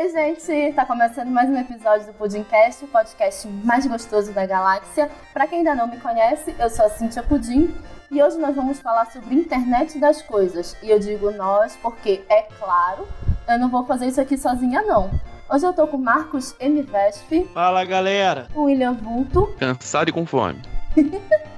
Oi, gente! Tá começando mais um episódio do Pudimcast, o podcast mais gostoso da galáxia. Para quem ainda não me conhece, eu sou a Cintia Pudim e hoje nós vamos falar sobre internet das coisas. E eu digo nós porque, é claro, eu não vou fazer isso aqui sozinha, não. Hoje eu tô com Marcos M. Vesp. Fala, galera! Com William Vulto. Cansado e com fome.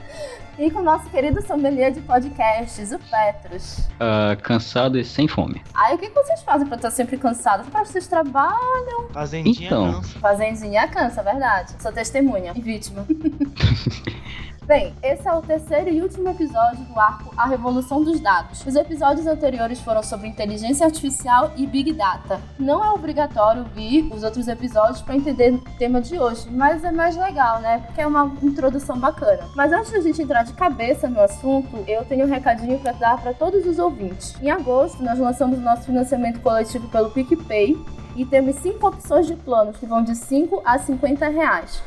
e com o nosso querido sommelier de podcasts, o Petros. Uh, cansado e sem fome. Aí o que vocês fazem pra estar sempre cansado? Pra vocês trabalham? Fazendinha Então. cansa. Fazendinha cansa, verdade. Sou testemunha e vítima. Bem, esse é o terceiro e último episódio do arco A Revolução dos Dados. Os episódios anteriores foram sobre inteligência artificial e Big Data. Não é obrigatório vir os outros episódios para entender o tema de hoje, mas é mais legal, né? Porque é uma introdução bacana. Mas antes da gente entrar de cabeça no assunto, eu tenho um recadinho para dar para todos os ouvintes. Em agosto, nós lançamos o nosso financiamento coletivo pelo PicPay e temos cinco opções de planos que vão de 5 a 50 reais.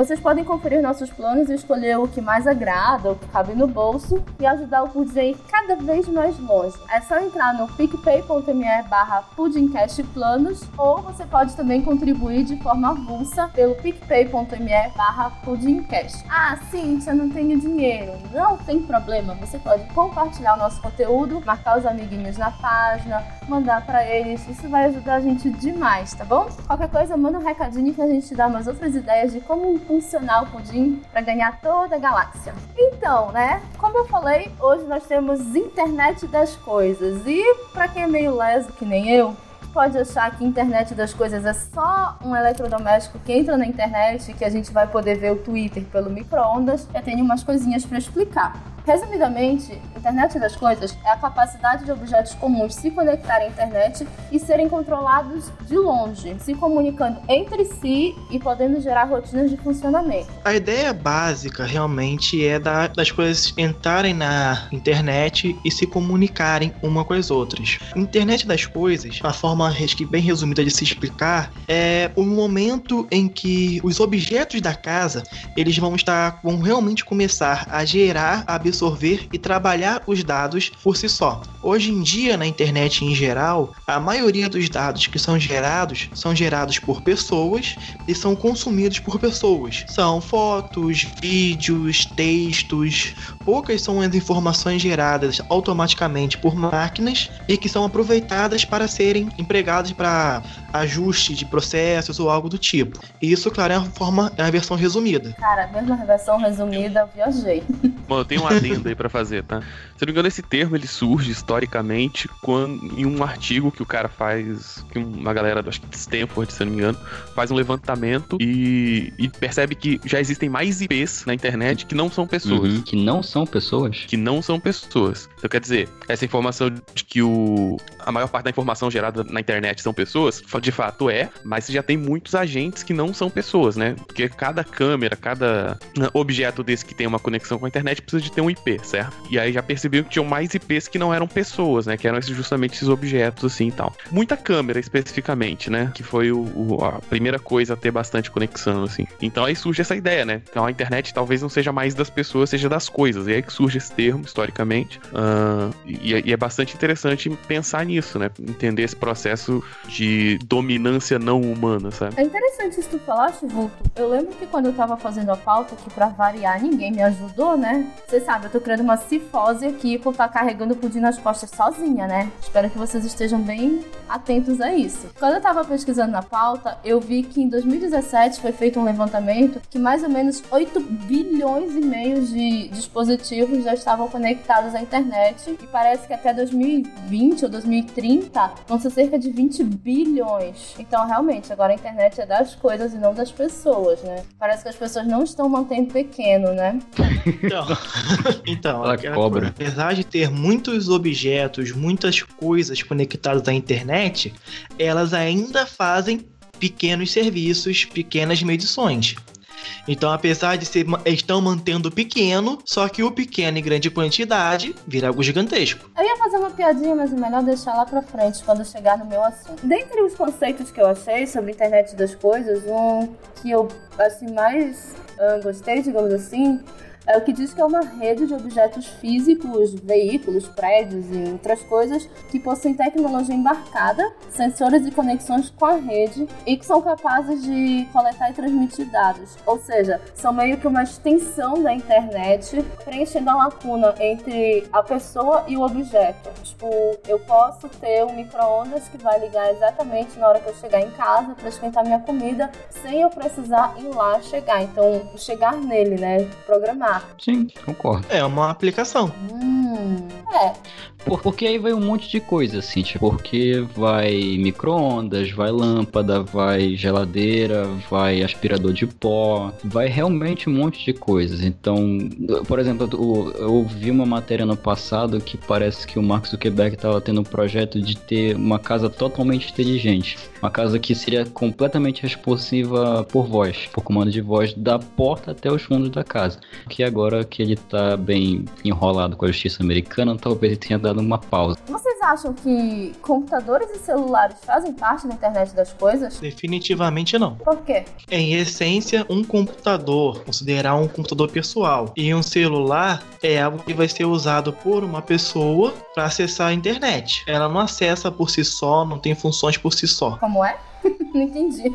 Vocês podem conferir nossos planos e escolher o que mais agrada, o que cabe no bolso e ajudar o Pudim a ir cada vez mais longe. É só entrar no picpay.me barra pudimcastplanos ou você pode também contribuir de forma avulsa pelo picpay.me barra pudimcast. Ah, Cíntia, não tenho dinheiro. Não tem problema, você pode compartilhar o nosso conteúdo, marcar os amiguinhos na página, mandar para eles, isso vai ajudar a gente demais, tá bom? Qualquer coisa, manda um recadinho que a gente dá umas outras ideias de como funcionar o pudim para ganhar toda a galáxia. Então, né? Como eu falei, hoje nós temos internet das coisas. E para quem é meio leso que nem eu, pode achar que internet das coisas é só um eletrodoméstico que entra na internet e que a gente vai poder ver o Twitter pelo micro-ondas. Eu tenho umas coisinhas para explicar. Resumidamente, internet das coisas é a capacidade de objetos comuns se conectarem à internet e serem controlados de longe, se comunicando entre si e podendo gerar rotinas de funcionamento. A ideia básica realmente é da- das coisas entrarem na internet e se comunicarem uma com as outras. Internet das coisas, a forma bem resumida de se explicar, é o momento em que os objetos da casa eles vão estar vão realmente começar a gerar, absorver e trabalhar os dados por si só. Hoje em dia na internet em geral, a maioria dos dados que são gerados são gerados por pessoas e são consumidos por pessoas. São fotos, vídeos, textos. Poucas são as informações geradas automaticamente por máquinas e que são aproveitadas para serem empregadas para ajuste de processos ou algo do tipo. E isso, claro, é a forma, é a versão resumida. Cara, mesmo a versão resumida, eu viajei. Bom, eu tenho um adendo aí pra fazer, tá? Se eu não me engano, esse termo ele surge historicamente quando, em um artigo que o cara faz, que uma galera, acho que de Stanford, se eu não me engano, faz um levantamento e, e percebe que já existem mais IPs na internet que não são pessoas. Uhum, que não são pessoas. Que não são pessoas. Então, quer dizer, essa informação de que o, a maior parte da informação gerada na internet são pessoas, de fato é, mas já tem muitos agentes que não são pessoas, né? Porque cada câmera, cada objeto desse que tem uma conexão com a internet precisa de ter um IP, certo? E aí já percebiam que tinham mais IPs que não eram pessoas, né? Que eram esses, justamente esses objetos assim e tal. Muita câmera especificamente, né? Que foi o, o- a primeira coisa a ter bastante conexão, assim. Então aí surge essa ideia, né? Então a internet talvez não seja mais das pessoas, seja das coisas. E aí que surge esse termo, historicamente. Ah, e, e é bastante interessante pensar nisso, né? Entender esse processo de dominância não humana, sabe? É interessante isso que tu falaste, Vulto. Eu lembro que quando eu tava fazendo a pauta, que pra variar ninguém me ajudou, né? Você sabe, eu tô criando uma cifose aqui por estar carregando o pudim nas costas sozinha, né? Espero que vocês estejam bem atentos a isso. Quando eu tava pesquisando na pauta, eu vi que em 2017 foi feito um levantamento que mais ou menos 8 bilhões e meio de dispositivos já estavam conectados à internet e parece que até 2020 ou 2030 vão ser cerca de 20 bilhões. Então, realmente, agora a internet é das coisas e não das pessoas, né? Parece que as pessoas não estão mantendo pequeno, né? Então, então Ela aquela cobra. coisa, apesar de ter muitos objetos, muitas coisas conectadas à internet, elas ainda fazem pequenos serviços, pequenas medições. Então, apesar de ser, estão mantendo pequeno, só que o pequeno em grande quantidade vira algo gigantesco. Eu ia fazer uma piadinha, mas é melhor deixar lá pra frente quando chegar no meu assunto. Dentre os conceitos que eu achei sobre a internet das coisas, um que eu assim mais ah, gostei, digamos assim, é o que diz que é uma rede de objetos físicos, veículos, prédios e outras coisas que possuem tecnologia embarcada, sensores e conexões com a rede e que são capazes de coletar e transmitir dados. Ou seja, são meio que uma extensão da internet, preenchendo a lacuna entre a pessoa e o objeto. Tipo, eu posso ter um micro-ondas que vai ligar exatamente na hora que eu chegar em casa para esquentar minha comida, sem eu precisar ir lá chegar. Então, chegar nele, né? Programar. Sim, concordo. É uma aplicação. Hum, é. Por- porque aí vai um monte de coisa, assim, tipo, porque vai micro-ondas, vai lâmpada, vai geladeira, vai aspirador de pó, vai realmente um monte de coisas. Então, por exemplo, eu vi uma matéria no passado que parece que o Mark Zuckerberg estava tendo um projeto de ter uma casa totalmente inteligente. Uma casa que seria completamente responsiva por voz, por comando de voz, da porta até os fundos da casa. Que agora que ele tá bem enrolado com a justiça americana, talvez ele tenha dado uma pausa. Vocês acham que computadores e celulares fazem parte da internet das coisas? Definitivamente não. Por quê? Em essência, um computador, considerar um computador pessoal, e um celular é algo que vai ser usado por uma pessoa para acessar a internet. Ela não acessa por si só, não tem funções por si só. Como é? Não entendi.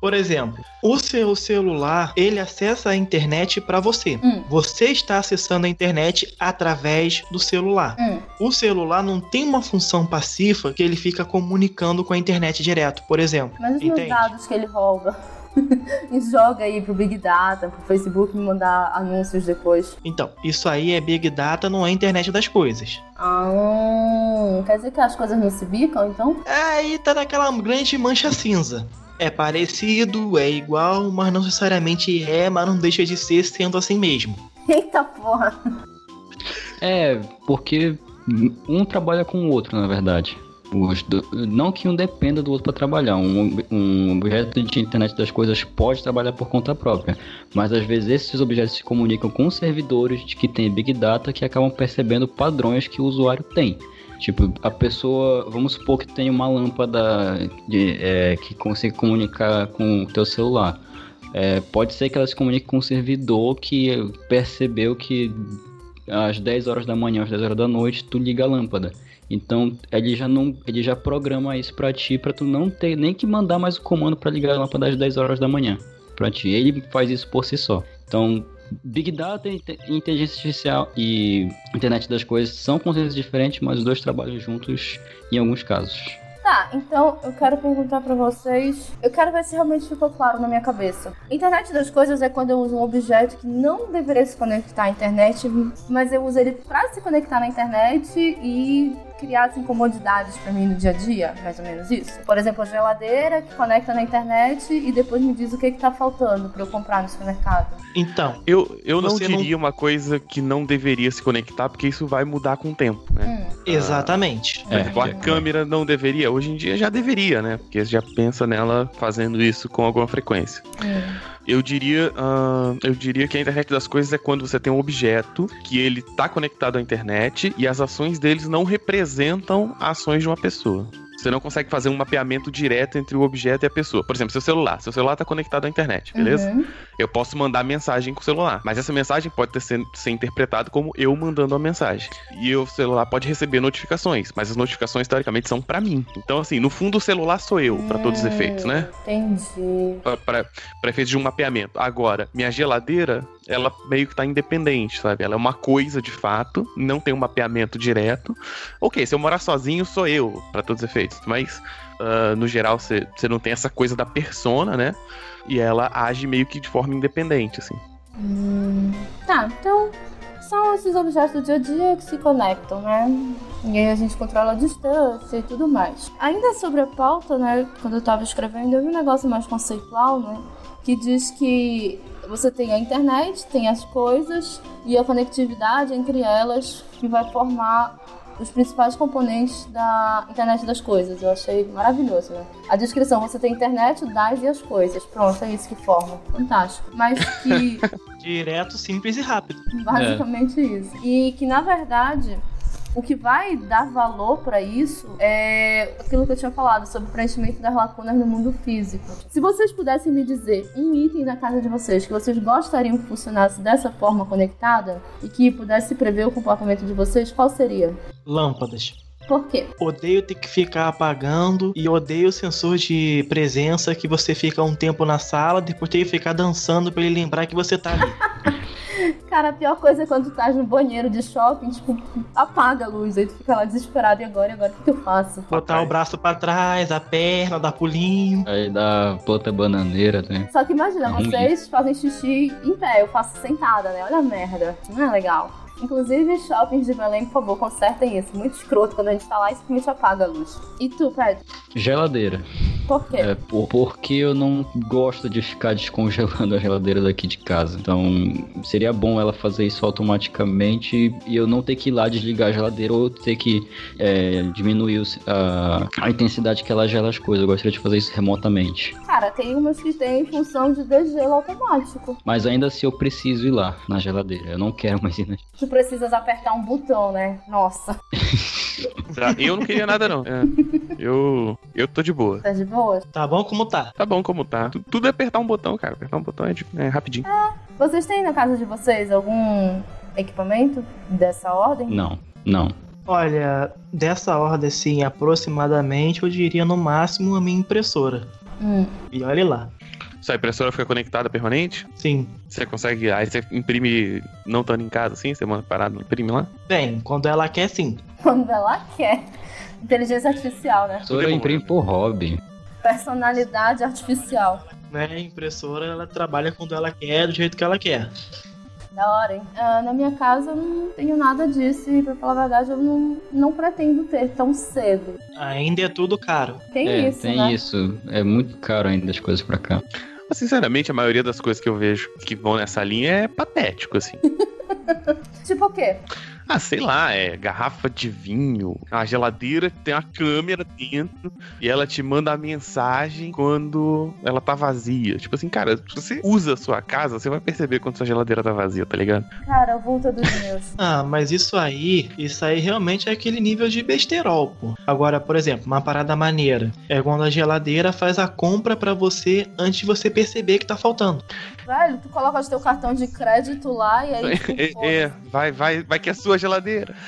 Por exemplo, o seu celular, ele acessa a internet para você. Hum. Você está acessando a internet através do celular. Hum. O celular não tem uma função passiva que ele fica comunicando com a internet direto, por exemplo. Mas os Entende? dados que ele rouba e joga aí pro Big Data, pro Facebook me mandar anúncios depois. Então, isso aí é Big Data, não é internet das coisas. Ah, quer dizer que as coisas não se bicam, então? Aí tá naquela grande mancha cinza. É parecido, é igual, mas não necessariamente é, mas não deixa de ser sendo assim mesmo. Eita porra. É, porque um trabalha com o outro, na verdade. Do- Não que um dependa do outro para trabalhar. Um, um objeto de internet das coisas pode trabalhar por conta própria. Mas às vezes esses objetos se comunicam com servidores que tem Big Data que acabam percebendo padrões que o usuário tem. Tipo, a pessoa, vamos supor que tem uma lâmpada de, é, que consegue comunicar com o teu celular. É, pode ser que ela se comunique com um servidor que percebeu que às 10 horas da manhã, às 10 horas da noite, tu liga a lâmpada. Então ele já não, ele já programa isso pra ti, pra tu não ter nem que mandar mais o comando pra ligar a lâmpada às 10 horas da manhã. Pra ti, ele faz isso por si só. Então, Big Data, inte- inteligência artificial e internet das coisas são conceitos diferentes, mas os dois trabalham juntos em alguns casos. Tá, então eu quero perguntar pra vocês. Eu quero ver se realmente ficou claro na minha cabeça. Internet das coisas é quando eu uso um objeto que não deveria se conectar à internet, mas eu uso ele pra se conectar na internet e criar assim, comodidades pra mim no dia a dia, mais ou menos isso. Por exemplo, a geladeira que conecta na internet e depois me diz o que, que tá faltando pra eu comprar no supermercado. Então, Eu, eu não Você não- diria uma coisa que não deveria se conectar, porque isso vai mudar com o tempo, né? Hum. Exatamente. Por exemplo, a é. câmera não deveria, hoje em dia já deveria, né? Porque você já pensa nela fazendo isso com alguma frequência. Hum. Eu diria, ah, eu diria que a internet das coisas é quando você tem um objeto que ele tá conectado à internet e as ações deles não representam ações de uma pessoa. Você não consegue fazer um mapeamento direto entre o objeto e a pessoa. Por exemplo, seu celular. Seu celular tá conectado à internet, beleza? Uhum. Eu posso mandar mensagem com o celular, mas essa mensagem pode ter ser, ser interpretada como eu mandando a mensagem. E o celular pode receber notificações, mas as notificações teoricamente são pra mim. Então, assim, no fundo o celular sou eu, pra todos os Hum, efeitos, né? Entendi. Pra efeitos de um mapeamento. Agora, minha geladeira, ela meio que tá independente, sabe? Ela é uma coisa de fato, não tem um mapeamento direto. Ok, se eu morar sozinho, sou eu, pra todos os efeitos. Mas, ah, no geral, você não tem essa coisa da persona, né? E ela age meio que de forma independente, assim. Hum, tá, então são esses objetos do dia a dia que se conectam, né? E aí a gente controla a distância e tudo mais. Ainda sobre a pauta, né? Quando eu tava escrevendo, eu vi um negócio mais conceitual, né? Que diz que você tem a internet, tem as coisas e a conectividade entre elas que vai formar os principais componentes da internet das coisas. Eu achei maravilhoso, né? A descrição, você tem a internet, o das e as coisas. Pronto, é isso que forma. Fantástico. Mas que Direto, simples e rápido. Basicamente isso. E que, na verdade, O que vai dar valor pra isso é aquilo que eu tinha falado sobre o preenchimento das lacunas no mundo físico. Se vocês pudessem me dizer um item da casa de vocês que vocês gostariam que funcionasse dessa forma conectada e que pudesse prever o comportamento de vocês, qual seria? Lâmpadas. Por quê? Odeio ter que ficar apagando e odeio o sensor de presença que você fica um tempo na sala, depois tem que ficar dançando pra ele lembrar que você tá ali. Cara, a pior coisa é quando tu tá no banheiro de shopping, tipo, apaga a luz, aí tu fica lá desesperado, e agora, e agora, o que, que eu faço? Botar o braço pra trás, a perna, dar pulinho. Aí dá planta bananeira, né? Só que imagina, É vocês fazem xixi em pé, eu faço sentada, né? Olha a merda. Não é legal. Inclusive, shoppings de Belém, por favor, consertem isso. Muito escroto quando a gente tá lá e simplesmente apaga a luz. E tu, Pet? Geladeira. Por quê? É, por- porque eu não gosto de ficar descongelando a geladeira daqui de casa. Então, seria bom ela fazer isso automaticamente e eu não ter que ir lá desligar a geladeira ou ter que é, diminuir a, a intensidade que ela gela as coisas. Eu gostaria de fazer isso remotamente. Cara, tem umas que tem função de degelo automático. Mas ainda assim eu preciso ir lá na geladeira. Eu não quero mais ir na Tu precisas apertar um botão, né? Nossa, Eu não queria nada, não. É, eu, eu tô de boa. tá de boa? Tá bom como tá? Tá bom como tá. Tu- Tudo é apertar um botão, cara. Apertar um botão é, de- é rapidinho. Vocês têm na casa de vocês algum equipamento dessa ordem? Não, não. Olha, dessa ordem assim, aproximadamente, eu diria no máximo a minha impressora. Hum. E olha lá. Sua impressora fica conectada permanente? Sim. Você consegue. Aí você imprime não estando em casa assim? Você manda parado, imprime lá? Bem, quando ela quer, sim. Quando ela quer. Inteligência artificial, né? Eu imprimo por hobby. Personalidade artificial. Né? A impressora, ela trabalha quando ela quer, do jeito que ela quer. Da hora, hein? Ah, na minha casa eu não tenho nada disso e, pra falar a verdade, eu não, não pretendo ter tão cedo. Ainda é tudo caro. Tem é, isso, tem né? isso. É muito caro ainda as coisas pra cá. Mas, sinceramente, a maioria das coisas que eu vejo que vão nessa linha é patético, assim. Tipo o quê? Ah, sei lá, é garrafa de vinho, a geladeira tem uma câmera dentro e ela te manda a mensagem quando ela tá vazia. Tipo assim, cara, se você usa a sua casa, você vai perceber quando sua geladeira tá vazia, tá ligado? Cara, a vulta dos meus. Ah, mas isso aí, isso aí realmente é aquele nível de besterol, pô. Agora, por exemplo, uma parada maneira é quando a geladeira faz a compra pra você antes de você perceber que tá faltando. Velho, tu coloca o teu cartão de crédito lá e aí. É, é, vai, vai, vai que é sua geladeira.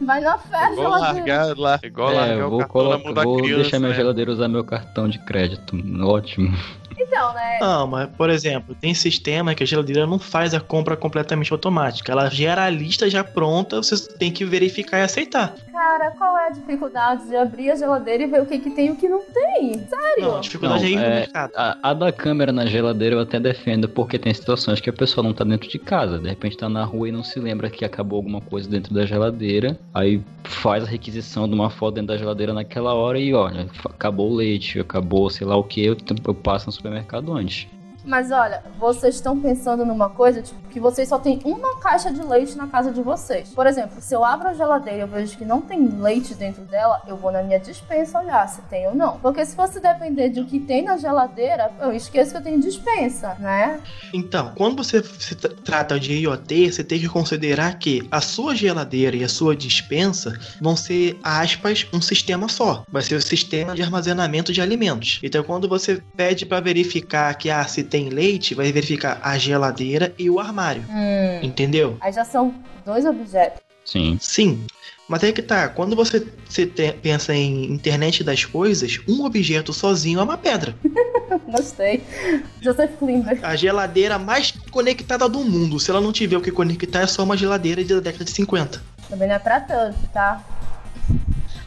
Vai na fé, a Igual largar lá, igual é, largar eu o vou, na mão da vou criança. deixar minha né? geladeira usar meu cartão de crédito. Ótimo. Então, né? Não, mas, por exemplo, tem sistema que a geladeira não faz a compra completamente automática. Ela gera a lista já pronta, você tem que verificar e aceitar. Cara, qual é a dificuldade de abrir a geladeira e ver o que, que tem e o que não tem? Sério? Não, a dificuldade Não, é ir no é- mercado. A, a da câmera na geladeira eu até defendo, porque tem situações que a pessoa não tá dentro de casa. De repente tá na rua e não se lembra que acabou alguma coisa dentro da geladeira. Aí faz a requisição de uma foto dentro da geladeira naquela hora e olha, acabou o leite, acabou sei lá o que, eu, eu passo no supermercado antes. Mas olha, vocês estão pensando numa coisa, tipo, que vocês só tem uma caixa de leite na casa de vocês. Por exemplo, se eu abro a geladeira e eu vejo que não tem leite dentro dela, eu vou na minha dispensa olhar se tem ou não. Porque se fosse depender do que tem na geladeira, eu esqueço que eu tenho dispensa, né? Então, quando você se tra- trata de IoT, você tem que considerar que a sua geladeira e a sua dispensa vão ser, aspas, um sistema só. Vai ser o sistema de armazenamento de alimentos. Então, quando você pede para verificar que ah, tem leite, vai verificar a geladeira e o armário. Hum. Entendeu? Aí já são dois objetos. Sim. Sim. Mas é que tá, quando você, você te- pensa em internet das coisas, um objeto sozinho é uma pedra. Gostei. Joseph Klimber. A geladeira mais conectada do mundo. Se ela não tiver o que conectar, é só uma geladeira da década de 50. Também não é pra tanto, tá?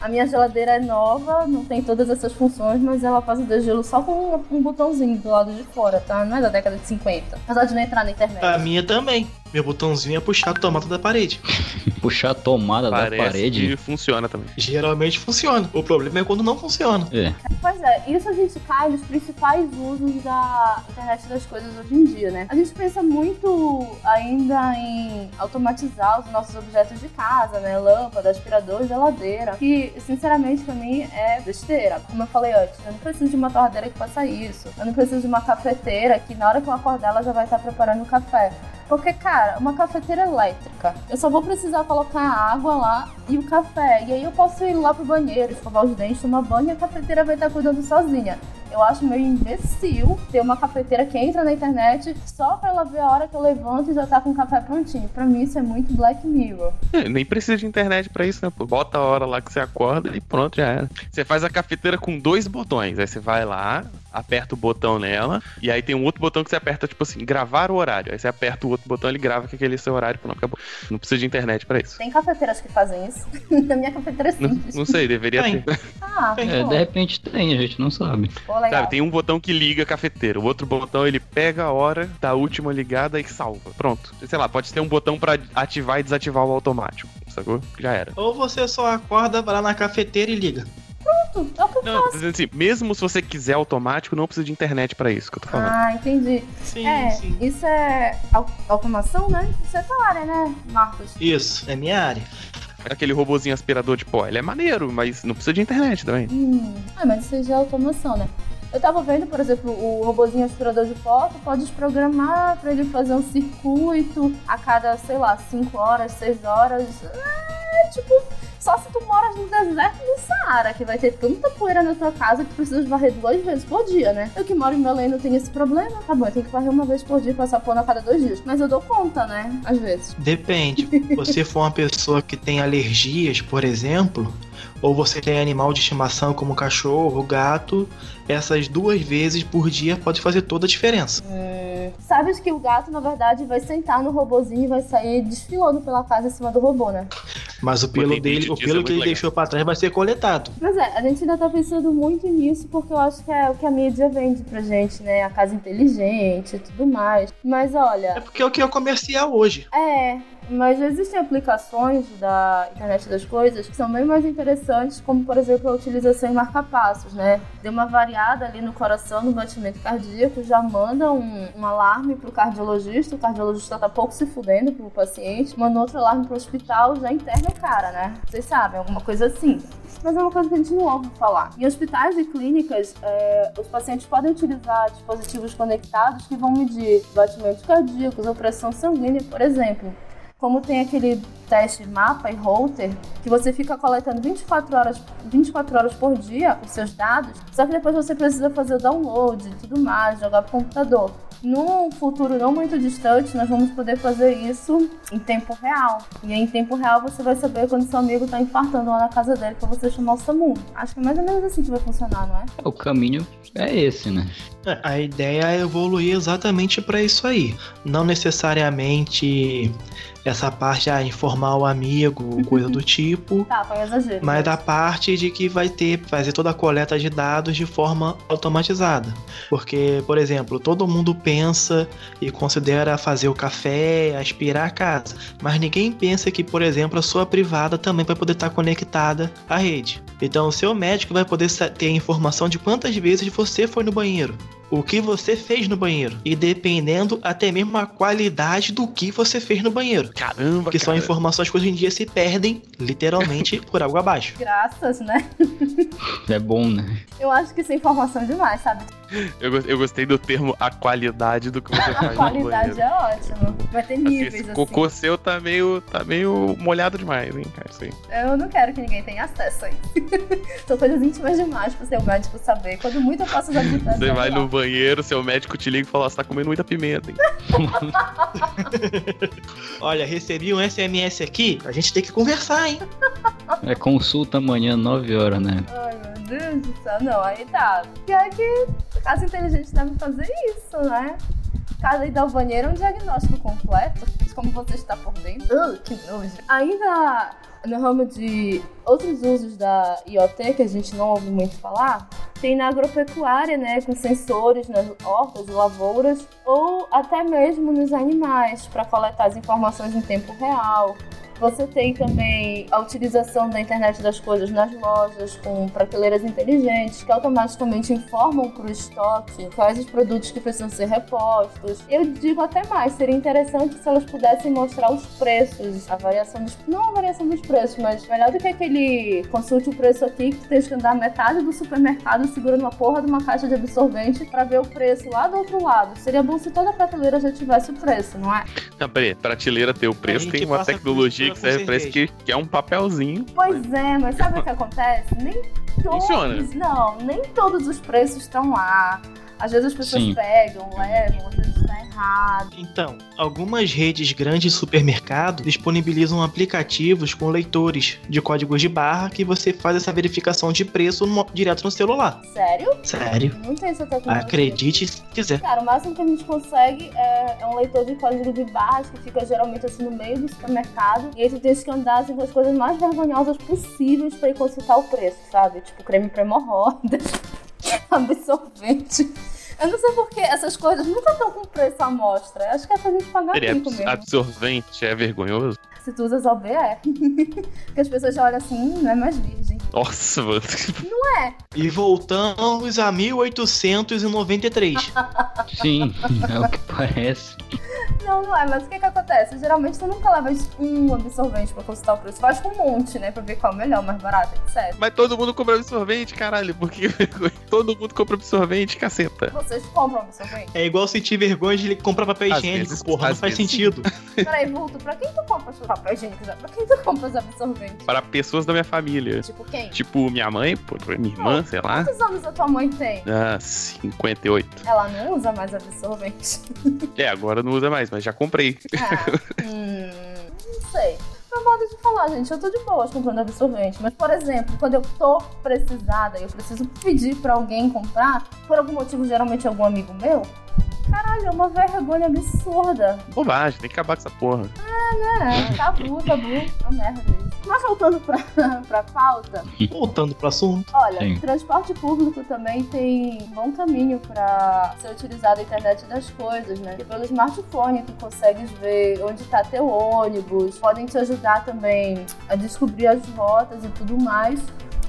A minha geladeira é nova, não tem todas essas funções, mas ela faz o degelo só com um, botãozinho do lado de fora, tá? Não é da década de 50. Apesar de não entrar na internet. A minha também. Meu botãozinho é puxar a tomada da parede. Puxar a tomada da Parece parede. que funciona também. Geralmente funciona. O problema é quando não funciona. É. Pois é, isso a gente cai nos principais usos da internet das coisas hoje em dia, né? A gente pensa muito ainda em automatizar os nossos objetos de casa, né? Lâmpada, aspirador, geladeira. Que, sinceramente, pra mim é besteira. Como eu falei antes, eu não preciso de uma torradeira que faça isso. Eu não preciso de uma cafeteira que na hora que eu acordar ela já vai estar preparando o café. Porque, cara, uma cafeteira elétrica, eu só vou precisar colocar a água lá e o café. E aí eu posso ir lá pro banheiro, escovar os dentes, tomar banho e a cafeteira vai estar cuidando sozinha. Eu acho meio imbecil ter uma cafeteira que entra na internet só pra ela ver a hora que eu levanto e já tá com o café prontinho. Pra mim isso é muito Black Mirror. É, nem precisa de internet pra isso, né? Pô, bota a hora lá que você acorda e pronto, já era. Você faz a cafeteira com dois botões. Aí você vai lá, aperta o botão nela, e aí tem um outro botão que você aperta, tipo assim, gravar o horário. Aí você aperta o outro botão, ele grava que aquele é seu horário, pronto, acabou. Não precisa de internet pra isso. Tem cafeteiras que fazem isso. Na minha cafeteira é Não, simples. não sei, deveria Tem. ter. Ah, Tem. É, de repente tem, a gente não sabe. pô, legal. Sabe, tem um botão que liga a cafeteira, o outro botão ele pega a hora da última ligada e salva. Pronto. Sei lá, pode ter um botão pra ativar e desativar o automático, sacou? Já era. Ou você só acorda, vai lá na cafeteira e liga. É o que eu Não, dizendo assim, mesmo se você quiser automático, não precisa de internet pra isso que eu tô falando. Ah, entendi. Sim, É, sim. isso é au- automação, né? Isso é tua área, né, Marcos? Isso, é minha área. Aquele robozinho aspirador de pó, ele é maneiro, mas não precisa de internet também. Hum, ah, mas isso já é automação, né? Eu tava vendo, por exemplo, o robozinho aspirador de pó, tu pode programar pra ele fazer um circuito a cada, sei lá, 5 horas, 6 horas. É, tipo, só se tu moras no deserto do Saara, que vai ter tanta poeira na tua casa que tu precisa varrer duas vezes por dia, né? Eu que moro em Belém não tenho esse problema, tá bom, eu tenho que varrer uma vez por dia e passar pano a cada dois dias. Mas eu dou conta, né? Às vezes. Depende. Se você for uma pessoa que tem alergias, por exemplo, ou você tem animal de estimação como cachorro, gato, essas duas vezes por dia pode fazer toda a diferença. Hum, sabes que o gato, na verdade, vai sentar no robozinho e vai sair desfilando pela casa em cima do robô, né? Mas o pelo dele, o disso, pelo é que ele legal. deixou pra trás vai ser coletado. Mas é, a gente ainda tá pensando muito nisso porque eu acho que é o que a mídia vende pra gente, né? A casa inteligente e tudo mais. Mas É olha, porque é o que é comercial hoje. é. Mas existem aplicações da internet das coisas que são bem mais interessantes, como por exemplo a utilização em marca-passos, né? Deu uma variada ali no coração, no batimento cardíaco, já manda um, um alarme pro cardiologista, o cardiologista tá pouco se fudendo pro paciente, manda outro alarme pro hospital, já interna o cara, né? Vocês sabem, alguma coisa assim. Mas é uma coisa que a gente não ouve falar. Em hospitais e clínicas, é, os pacientes podem utilizar dispositivos conectados que vão medir batimentos cardíacos ou pressão sanguínea, por exemplo. Como tem aquele teste mapa e holter, que você fica coletando 24 horas, 24 horas por dia os seus dados, só que depois você precisa fazer o download e tudo mais, jogar pro computador. Num futuro não muito distante, nós vamos poder fazer isso em tempo real. E aí, em tempo real você vai saber quando seu amigo tá infartando lá na casa dele pra você chamar o SAMU. Acho que é mais ou menos assim que vai funcionar, não é? O caminho é esse, né? É, A ideia é evoluir exatamente para isso aí. Não necessariamente essa parte a informar o amigo, coisa do tipo, Tá, foi exagero. mas a parte de que vai ter fazer toda a coleta de dados de forma automatizada. Porque, por exemplo, todo mundo pensa e considera fazer o café, aspirar a casa, mas ninguém pensa que, por exemplo, a sua privada também vai poder estar conectada à rede. Então, o seu médico vai poder ter informação de quantas vezes você foi no banheiro. O que você fez no banheiro. E dependendo até mesmo a qualidade do que você fez no banheiro. Caramba, Que são cara. informações que hoje em dia se perdem, literalmente, por água abaixo. Graças, né? É bom, né? Eu acho que isso é informação demais, sabe? Eu, eu gostei do termo a qualidade do que você A faz no qualidade banheiro. é ótima. Vai ter Assim, níveis, esse assim. cocô seu tá meio, tá meio molhado demais, hein, cara? Isso aí. Eu não quero que ninguém tenha acesso a isso. São coisas íntimas demais pro seu médico saber. Quando muito eu posso já. Você vai no banheiro, seu médico te liga e fala, você tá comendo muita pimenta, hein? Olha, recebi um SMS aqui, a gente tem que conversar, hein? É consulta amanhã, 9 horas, né? Ai, meu Deus do céu. Não, aí tá. Pior que casa inteligente deve fazer isso, né? Cada ida ao banheiro é um diagnóstico completo de como você está por dentro. Uh, que nojo. Ainda no ramo de outros usos da IoT que a gente não ouve muito falar, tem na agropecuária, né, com sensores nas hortas e lavouras, ou até mesmo nos animais, para coletar as informações em tempo real. Você tem também a utilização da internet das coisas nas lojas com prateleiras inteligentes que automaticamente informam para o estoque quais os produtos que precisam ser repostos. Eu digo até mais, seria interessante se elas pudessem mostrar os preços, a variação dos não a variação dos preços, mas melhor do que aquele consulte o preço aqui que tem que andar metade do supermercado segurando uma porra de uma caixa de absorvente para ver o preço lá do outro lado. Seria bom se toda a prateleira já tivesse o preço, não é? Não, peraí, prateleira ter o preço, tem uma tecnologia que serve pra isso que, que é um papelzinho. Pois é, mas sabe o que acontece? Nem todos. Funciona. Não, nem todos os preços estão lá. Às vezes as pessoas Sim. pegam, levam, às vezes tá errado. Então, algumas redes grandes de supermercado disponibilizam aplicativos com leitores de códigos de barra que você faz essa verificação de preço no, direto no celular. Sério? Sério. Não tem essa tecnologia. Acredite se quiser. Cara, o máximo que a gente consegue é, é um leitor de código de barras que fica geralmente assim no meio do supermercado. E aí tu tem que andar assim com as coisas mais vergonhosas possíveis pra ir consultar o preço, sabe? Tipo creme pra hemorroidas. absorvente. Eu não sei porque essas coisas nunca estão com preço à mostra. Acho que é pra gente pagar Seria rico mesmo. Absorvente é vergonhoso? Se tu usas OB, é. Porque as pessoas já olham assim, não é mais virgem. Nossa, mano. Não é. E voltamos a 1893. Sim, é o que parece. Não, não é, mas o que que acontece? Geralmente tu nunca leva um absorvente pra consultar o preço. Faz com um monte, né? Pra ver qual é o melhor, mais barato, etc. Mas todo mundo compra absorvente, caralho. Porque todo mundo compra absorvente, caceta. Vocês compram absorvente? É igual sentir vergonha de comprar papel higiênico, porra. Não faz sentido. Peraí, Vulto, pra quem tu compra papel higiênico? Pra quem tu compra os absorventes? Para pessoas da minha família. Tipo quem? Tipo minha mãe, minha irmã, sei lá. Quantos anos a tua mãe tem? Ah, 58. Ela não usa mais absorvente. É, agora não usa mais, mas já comprei. Ah, hum, não sei. Meu modo de falar, gente, eu tô de boas comprando absorvente. Mas, por exemplo, quando eu tô precisada e eu preciso pedir pra alguém comprar, por algum motivo, geralmente algum amigo meu, Caralho, é uma vergonha absurda. Bobagem, tem que acabar com essa porra. É, né? Tabu, tabu. É uma merda isso. Mas voltando pra, pra pauta. Voltando pro assunto. Olha, Sim. transporte público também tem um bom caminho pra ser utilizado a internet das coisas, né? E pelo smartphone tu consegues ver onde tá teu ônibus, podem te ajudar também a descobrir as rotas e tudo mais.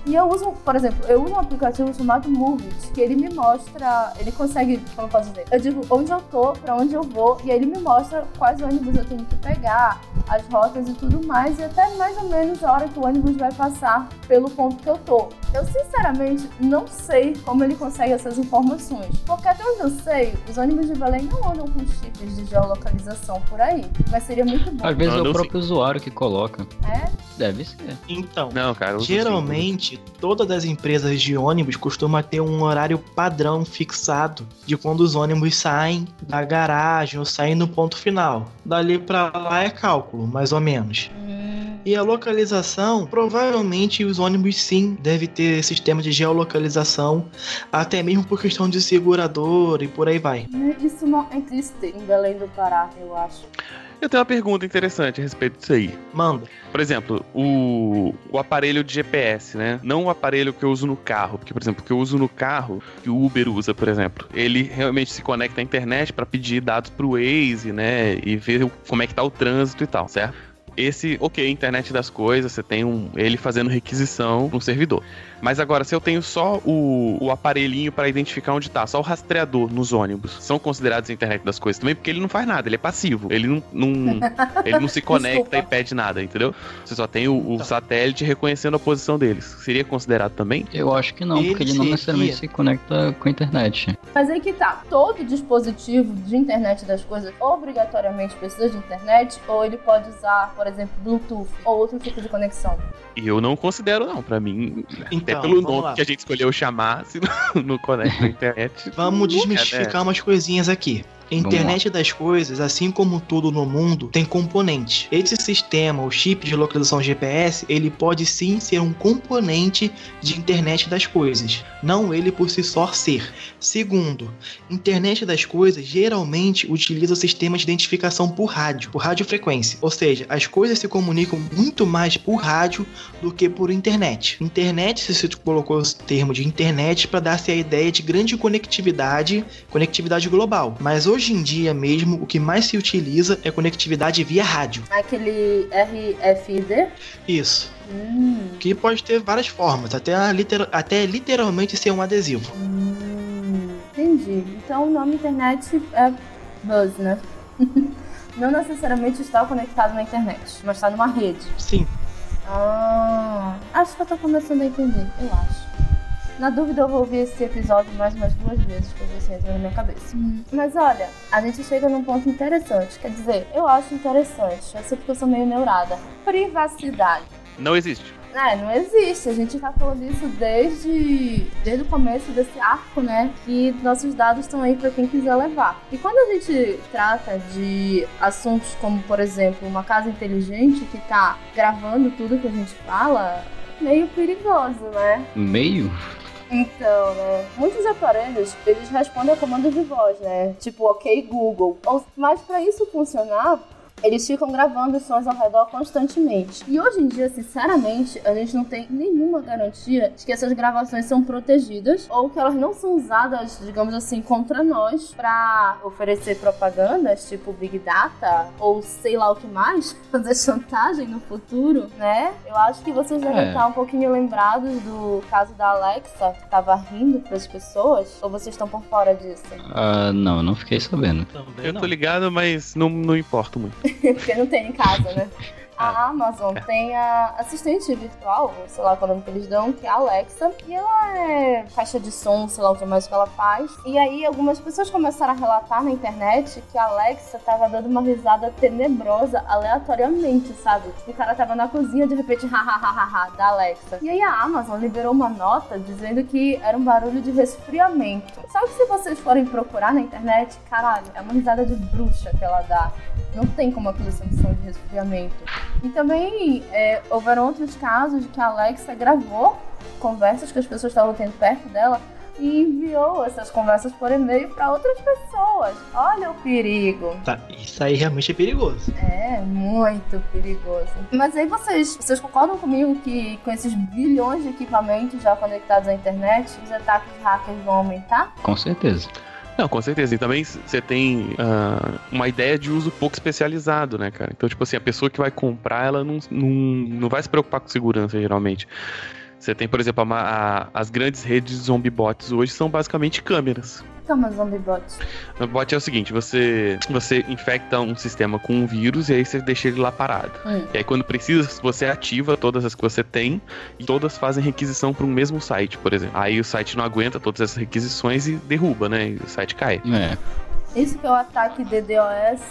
E eu uso, por exemplo, eu uso um aplicativo chamado Movies, que ele me mostra, ele consegue, como eu posso dizer, eu digo onde eu tô, pra onde eu vou, e aí ele me mostra quais ônibus eu tenho que pegar, as rotas e tudo mais, e até mais ou menos a hora que o ônibus vai passar pelo ponto que eu tô. Eu sinceramente não sei como ele consegue essas informações, porque até onde eu sei, os ônibus de Belém não andam com chips de geolocalização por aí, mas seria muito bom. Às vezes é o próprio usuário que coloca. É? Deve ser. Então, não, cara, geralmente todas as empresas de ônibus costumam ter um horário padrão fixado de quando os ônibus saem da garagem ou saem no ponto final. Dali para lá é cálculo, mais ou menos. E a localização, provavelmente os ônibus sim devem ter sistema de geolocalização, até mesmo por questão de segurador e por aí vai. Isso não existe em Belém do Pará, eu acho. Eu tenho uma pergunta interessante a respeito disso aí. Manda. Por exemplo, o, o aparelho de GPS, né? Não o aparelho que eu uso no carro. Porque, por exemplo, o que eu uso no carro, que o Uber usa, por exemplo, ele realmente se conecta à internet para pedir dados pro Waze, né? E ver como é que tá o trânsito e tal, certo? Esse, ok, internet das coisas, você tem um, ele fazendo requisição no servidor. Mas agora, se eu tenho só o, o aparelhinho para identificar onde tá, só o rastreador nos ônibus, são considerados internet das coisas também, porque ele não faz nada, ele é passivo. Ele não, não ele não se conecta e pede nada, entendeu? Você só tem o, o então. satélite reconhecendo a posição deles. Seria considerado também? Eu acho que não, ele porque ele não necessariamente se conecta com a internet. Mas aí que tá, todo dispositivo de internet das coisas obrigatoriamente precisa de internet, ou ele pode usar, por exemplo, Bluetooth ou outro tipo de conexão? Eu não considero, não. Para mim, então, até pelo nome lá. que a gente escolheu chamar, se não conecta a internet. Vamos desmistificar é, umas coisinhas aqui. A internet das coisas, assim como tudo no mundo, tem componentes. Esse sistema, o chip de localização GPS, ele pode sim ser um componente de internet das coisas, não ele por si só ser. Segundo, internet das coisas geralmente utiliza sistema de identificação por rádio, por radiofrequência, ou seja, as coisas se comunicam muito mais por rádio do que por internet. Internet, se colocou o termo de internet para dar-se a ideia de grande conectividade, conectividade global, mas hoje em dia mesmo, o que mais se utiliza é conectividade via rádio. Aquele RFID? Isso. Hum. Que pode ter várias formas, até, até literalmente ser um adesivo. Hum, entendi. Então o nome internet é buzz, né? Não necessariamente está conectado na internet, mas está numa rede. Sim. Ah, acho que eu tô começando a entender, eu acho. Na dúvida, eu vou ouvir esse episódio mais umas duas vezes pra ver se entra na minha cabeça. Mas olha, a gente chega num ponto interessante. Quer dizer, eu acho interessante. Eu sei porque eu sou meio neurada. Privacidade. Não existe. É, não existe. A gente tá falando isso desde, desde o começo desse arco, né? Que nossos dados estão aí pra quem quiser levar. E quando a gente trata de assuntos como, por exemplo, uma casa inteligente que tá gravando tudo que a gente fala, meio perigoso, né? Meio? Então, né? Muitos aparelhos, eles respondem a comando de voz, né? Tipo, ok, Google. Mas pra isso funcionar, eles ficam gravando sons ao redor constantemente. E hoje em dia, sinceramente, a gente não tem nenhuma garantia de que essas gravações são protegidas ou que elas não são usadas, digamos assim, contra nós pra oferecer propagandas, tipo Big Data ou sei lá o que mais, fazer chantagem no futuro, né? Eu acho que vocês devem É. estar um pouquinho lembrados do caso da Alexa, que tava rindo pras pessoas, ou vocês estão por fora disso? Ah, não, não fiquei sabendo. Também Eu não. tô ligado, mas não, não importo muito. Porque não tem em casa, né? A Amazon tem a assistente virtual, sei lá qual é o nome que eles dão, que é a Alexa. E ela é caixa de som, sei lá o que mais que ela faz. E aí algumas pessoas começaram a relatar na internet que a Alexa tava dando uma risada tenebrosa aleatoriamente, sabe? O cara tava na cozinha, de repente, hahaha, da Alexa. E aí a Amazon liberou uma nota dizendo que era um barulho de resfriamento. Só que se vocês forem procurar na internet, caralho, é uma risada de bruxa que ela dá. Não tem como aquilo ser um som de resfriamento. E também é, houveram outros casos de que a Alexa gravou conversas que as pessoas estavam tendo perto dela e enviou essas conversas por e-mail para outras pessoas. Olha o perigo. Tá, isso aí realmente é perigoso. É muito perigoso. Mas aí vocês, vocês concordam comigo que com esses bilhões de equipamentos já conectados à internet, os ataques hackers vão aumentar? Com certeza. Não, com certeza. E também você tem ah, uma ideia de uso pouco especializado, né, cara? Então, tipo assim, a pessoa que vai comprar, ela não, não, não vai se preocupar com segurança, geralmente. Você tem, por exemplo, a a- as grandes redes de zombie bots hoje são basicamente câmeras. Toma, zombie bot. O bot é o seguinte, você, você infecta um sistema com um vírus e aí você deixa ele lá parado. Hum. E aí quando precisa, você ativa todas as que você tem e todas fazem requisição para um mesmo site, por exemplo. Aí o site não aguenta todas essas requisições e derruba, né? E o site cai. É. Isso que é o ataque DDoS.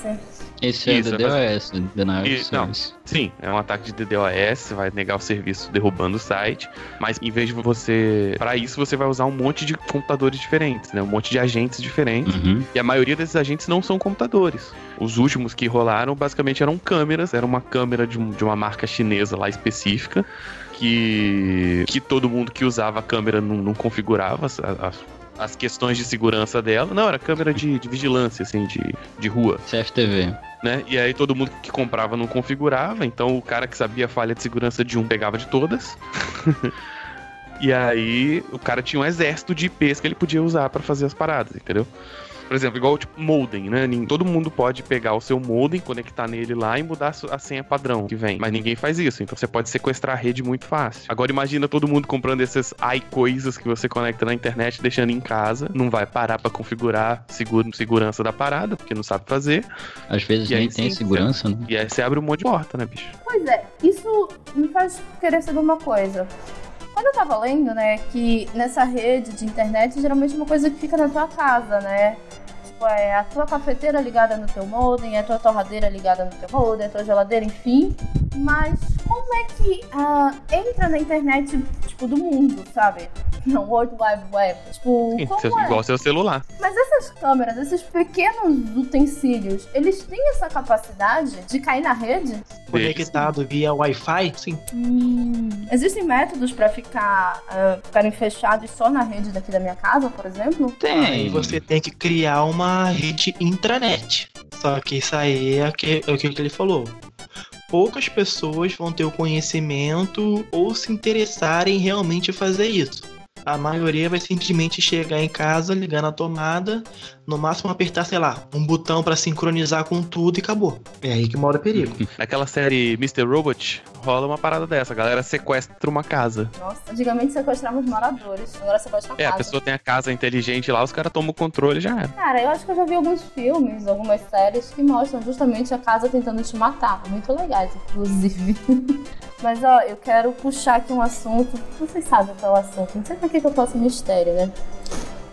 Esse é Isso, o DDoS, Denial E- of não. Service. Sim, é um ataque de DDoS, vai negar o serviço derrubando o site, mas em vez de você, Pra isso você vai usar um monte de computadores diferentes, né? Um monte de agentes diferentes. Uhum. E a maioria desses agentes não são computadores. Os últimos que rolaram basicamente eram câmeras, era uma câmera de, um- de uma marca chinesa lá específica, que, que todo mundo que usava a câmera não, não configurava as, as, as questões de segurança dela. Não, era câmera de, de vigilância, assim, de, de rua CFTV. né? E aí todo mundo que comprava não configurava, então o cara que sabia a falha de segurança de um pegava de todas. e aí o cara tinha um exército de IPs que ele podia usar pra fazer as paradas, entendeu? Por exemplo, igual tipo modem, né? Todo mundo pode pegar o seu modem, conectar nele lá e mudar a senha padrão que vem. Mas ninguém faz isso, então você pode sequestrar a rede muito fácil. Agora imagina todo mundo comprando essas AI coisas que você conecta na internet, deixando em casa, não vai parar pra configurar seguro, segurança da parada, porque não sabe fazer. Às vezes E aí nem tem sim, segurança, né? E aí você abre um monte de porta, né, bicho? Pois é, isso me faz querer saber uma coisa. Quando eu tava lendo, né, que nessa rede de internet geralmente é uma coisa que fica na tua casa, né? Tipo, é a tua cafeteira ligada no teu modem, é a tua torradeira ligada no teu modem, a tua geladeira, enfim. Mas como é que ah, entra na internet, tipo, do mundo, sabe? Não, World Wide Web. Tipo, Sim, como seu- é? igual seu celular. Mas essas câmeras, esses pequenos utensílios, eles têm essa capacidade de cair na rede? Conectado via Wi-Fi, sim. Existem métodos pra ficar ah, ficarem fechados só na rede daqui da minha casa, por exemplo? Aí você tem que criar uma rede intranet. Só que isso aí é o que, é o que ele falou. Poucas pessoas vão ter o conhecimento ou se interessarem em realmente fazer isso. A maioria vai simplesmente chegar em casa, ligar na tomada, no máximo apertar, sei lá, um botão pra sincronizar com tudo e acabou. É aí que mora o perigo. Naquela série Mr. Robot, rola uma parada dessa. A galera sequestra uma casa. Nossa, antigamente sequestravam os moradores, agora sequestra a É, a casa. pessoa tem a casa inteligente lá, os caras tomam o controle e já era. Cara, eu acho que eu já vi alguns filmes, algumas séries que mostram justamente a casa tentando te matar. Muito legais, inclusive. Mas ó, eu quero puxar aqui um assunto. Vocês sabem qual é o assunto. Não sei pra que que eu faço mistério, né?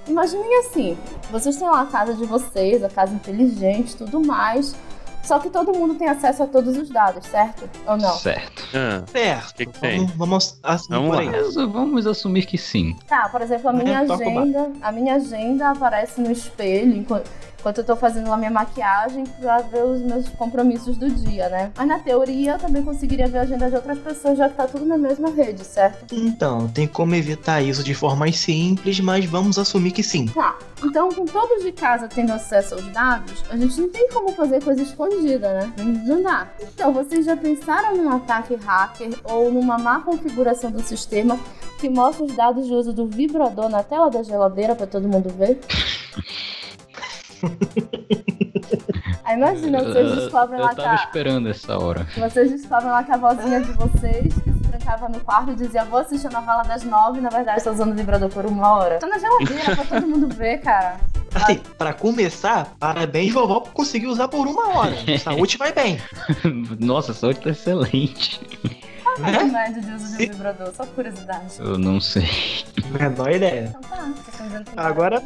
Imaginem assim: vocês têm lá a casa de vocês, a casa inteligente tudo mais. Só que todo mundo tem acesso a todos os dados, certo? Ou não? Certo. Ah, Certo. Que que tem? vamos, vamos assumir Vamos vamos assumir que sim. Tá, por exemplo, a minha É, agenda, a minha agenda aparece no espelho enquanto, eu tô fazendo a minha maquiagem pra ver os meus compromissos do dia, né? Mas na teoria eu também conseguiria ver a agenda de outras pessoas, já que tá tudo na mesma rede, certo? Então, tem como evitar isso de forma simples, mas vamos assumir que sim. Tá. Então, com todos de casa tendo acesso aos dados, a gente não tem como fazer coisa escondida, né? Não dá. Então, vocês já pensaram num ataque hacker ou numa má configuração do sistema que mostra os dados de uso do vibrador na tela da geladeira pra todo mundo ver? Aí imagina, vocês Eu- descobrem lá eu que tava a, esperando essa hora. vocês descobrem lá que a vozinha de vocês, que se trancava no quarto e dizia, vou assistir a novela das nove, na verdade tá usando o vibrador por uma hora. Tá na geladeira pra todo mundo ver, cara. Assim, pra começar, parabéns, vovó, por conseguir usar por uma hora. Saúde vai bem. Nossa, a saúde tá excelente. Qual é a Né? média de uso de um Se- vibrador? Só curiosidade. Eu não sei. Menor ideia. Então tá, que Agora,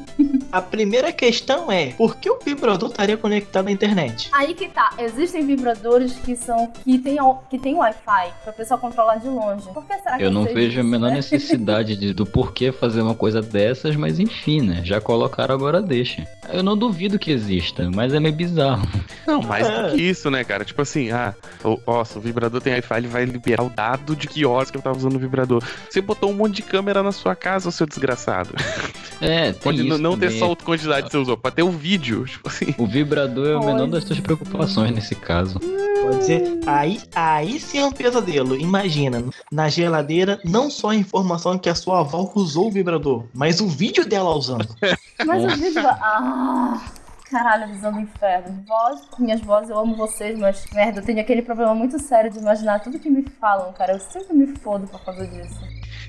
a primeira questão é: por que o vibrador estaria conectado à internet? Aí que tá, existem vibradores que são que tem, que tem Wi-Fi pra pessoa controlar de longe. Por que será que Eu não vejo a disso, menor né? necessidade de, do porquê fazer uma coisa dessas, mas enfim, né? Já colocaram, agora deixa. Eu não duvido que exista, mas é meio bizarro. Não, mais É. do que isso, né, cara? Tipo assim, ah, o, nossa, o vibrador tem Wi-Fi, ele vai liberar o dado de que horas que eu tava usando o vibrador. Você botou um monte de câmera na sua casa, seu desgraçado. É, tem Pode isso não ter também. só a quantidade que você usou, pode ter o vídeo, tipo assim. O vibrador é o menor das suas preocupações nesse caso. Pode dizer, aí, aí sim é um pesadelo. Imagina, na geladeira, não só a informação que a sua avó usou o vibrador, mas o vídeo dela usando. Mas o vídeo. Ah! Caralho, visão do inferno. Voz, minhas vozes, eu amo vocês, mas merda, eu tenho aquele problema muito sério de imaginar tudo que me falam, cara. Eu sempre me fodo por causa disso.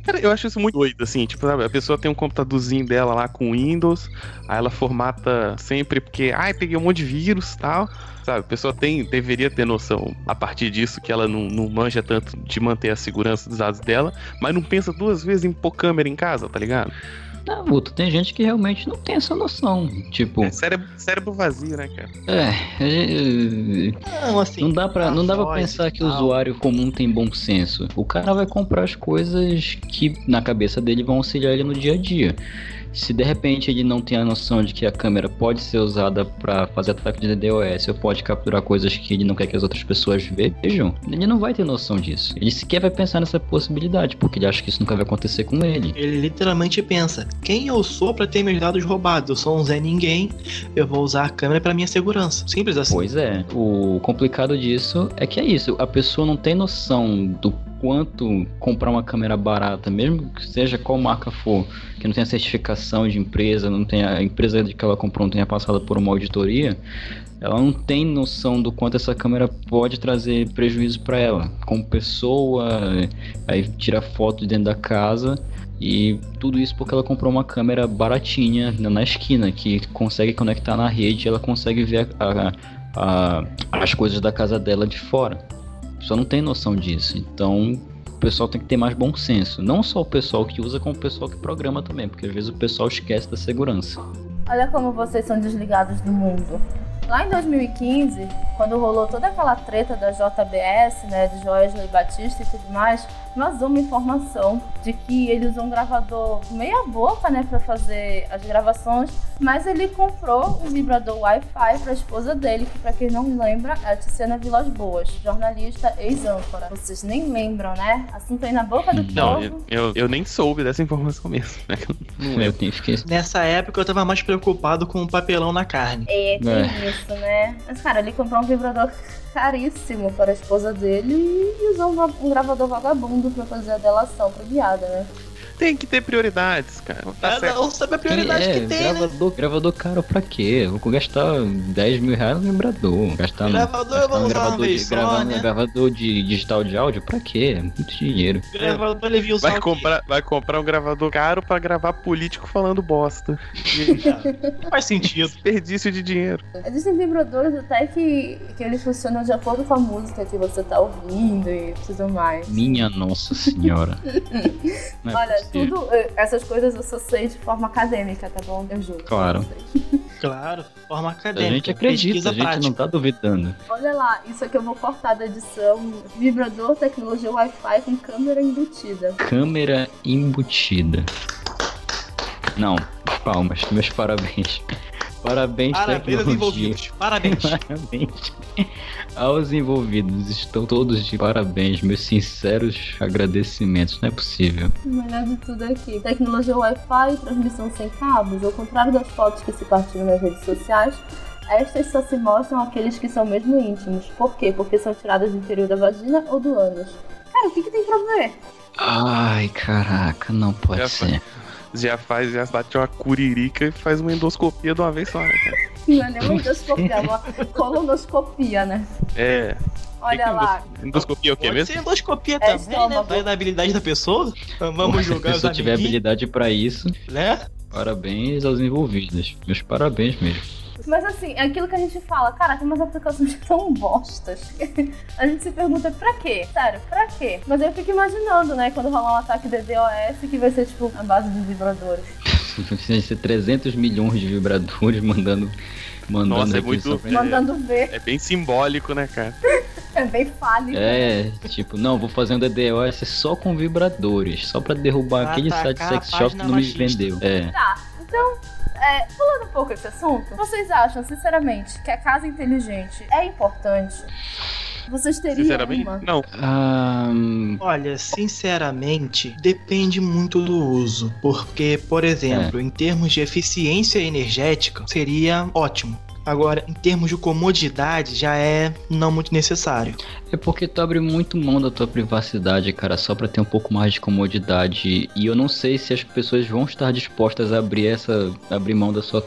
Cara, eu acho isso muito doido, assim, tipo, sabe, a pessoa tem um computadorzinho dela lá com Windows, aí ela formata sempre porque, ai, peguei um monte de vírus e tal, sabe, a pessoa tem, deveria ter noção, a partir disso, que ela não, não manja tanto de manter a segurança dos dados dela, mas não pensa duas vezes em pôr câmera em casa, tá ligado? Não, Guto, tem gente que realmente não tem essa noção. Tipo, É cérebro, cérebro vazio, né, cara? é. Não, assim. Não dá pra, não dá pra pensar que o usuário comum tem bom senso. O cara vai comprar as coisas que na cabeça dele vão auxiliar ele no dia a dia. Se de repente ele não tem a noção de que a câmera pode ser usada pra fazer ataque de DDoS ou pode capturar coisas que ele não quer que as outras pessoas vejam, ele não vai ter noção disso. Ele sequer vai pensar nessa possibilidade, porque ele acha que isso nunca vai acontecer com ele. Ele literalmente pensa: quem eu sou pra ter meus dados roubados? Eu sou um Zé Ninguém, eu vou usar a câmera pra minha segurança. Simples assim. Pois é. O complicado disso é que é isso. A pessoa não tem noção do quanto comprar uma câmera barata, mesmo que seja qual marca for, que não tenha certificação de empresa, não tenha a empresa de que ela comprou não tenha passado por uma auditoria, ela não tem noção do quanto essa câmera pode trazer prejuízo para ela, como pessoa, aí tira foto de dentro da casa e tudo isso porque ela comprou uma câmera baratinha na na esquina que consegue conectar na rede, ela consegue ver a- a- a- as coisas da casa dela de fora. A não tem noção disso. Então, o pessoal tem que ter mais bom senso. Não só o pessoal que usa, como o pessoal que programa também, porque às vezes o pessoal esquece da segurança. Olha como vocês são desligados do mundo. Lá em 2015, quando rolou toda aquela treta da JBS, né, de Joesley Batista e tudo mais, vazou uma informação de que ele usou um gravador meia boca, né, para fazer as gravações, mas ele comprou um vibrador Wi-Fi para a esposa dele, que para quem não lembra, é a Tiziana Vilas Boas, jornalista ex-âncora. Vocês nem lembram, né? Assunto aí na boca do Não, povo. eu, eu, eu nem soube dessa informação mesmo, né? Não Eu lembro. Nessa época eu tava mais preocupado com o papelão na carne. É, tem É. isso, né? Mas, cara, ele comprou um vibrador caríssimo para a esposa dele e usou um, um gravador vagabundo para fazer a delação premiada, né? Tem que ter prioridades, cara. Tá Cada um sabe a prioridade é, que tem, né? gravador, gravador caro pra quê? Eu vou gastar 10 mil reais no vibrador. Gastar, Gravador eu gastar vou uma gravador, de, só, gravar né? gravador de digital de áudio pra quê? Muito dinheiro. Gravador só Vai comprar, vai comprar um gravador caro pra gravar político falando bosta. Não faz sentido. Desperdício de dinheiro. Existem vibradores até que, que eles funcionam de acordo com a música que você tá ouvindo e tudo mais. Minha nossa senhora. Não é Olha. Tudo, eh, essas coisas eu só sei de forma acadêmica, tá bom? Eu juro. Claro. Claro, forma A acadêmica. gente acredita, a gente prática. não tá duvidando. Olha lá, isso aqui eu vou cortar da edição. Vibrador, tecnologia Wi-Fi com câmera embutida. Câmera embutida. Não, palmas, meus parabéns. Parabéns, Parabéns aos envolvidos. Parabéns. Parabéns aos envolvidos. Estão todos de parabéns. Meus sinceros agradecimentos. Não é possível. O melhor de tudo aqui. Tecnologia Wi-Fi e transmissão sem cabos. Ao contrário das fotos que se partilham nas redes sociais, estas só se mostram àqueles que são mesmo íntimos. Por quê? Porque são tiradas do interior da vagina ou do ânus. Cara, o que, que tem pra ver? Ai, caraca, não pode Já ser. Já faz, já bate uma curirica e faz uma endoscopia de uma vez só, né, cara? Não é nem uma endoscopia, é uma colonoscopia, né? É. Olha que lá. Endoscopia é o quê Pode mesmo? ser endoscopia É também, né? Vai da habilidade da pessoa. Vamos Se a jogar pessoa tiver habilidade pra isso, né? parabéns aos envolvidos. Meus parabéns mesmo. Mas assim, é aquilo que a gente fala, cara, tem umas aplicações tão bostas. a gente se pergunta pra quê? Sério, pra quê? Mas eu fico imaginando, né, quando rolar um ataque de DOS que vai ser tipo a base de vibradores. Vai ser 300 milhões de vibradores mandando. Mandando Nossa, é muito- Mandando ver. É bem simbólico, né, cara? É bem fálico. É, tipo, não, vou fazer um DDoS só com vibradores, só pra derrubar Pra aquele site sex shop que não me machista. vendeu. É. Tá, então, é, pulando um pouco esse assunto, vocês acham, sinceramente, que a casa inteligente é importante? Vocês teriam Sinceramente, uma? não. Ah, Olha, sinceramente, depende muito do uso. Porque, por exemplo, em termos de eficiência energética, seria ótimo. Agora, em termos de comodidade, já é não muito necessário. é porque tu abre muito mão da tua privacidade, cara, só pra ter um pouco mais de comodidade. E eu não sei se as pessoas vão estar dispostas a abrir essa. abrir mão da sua,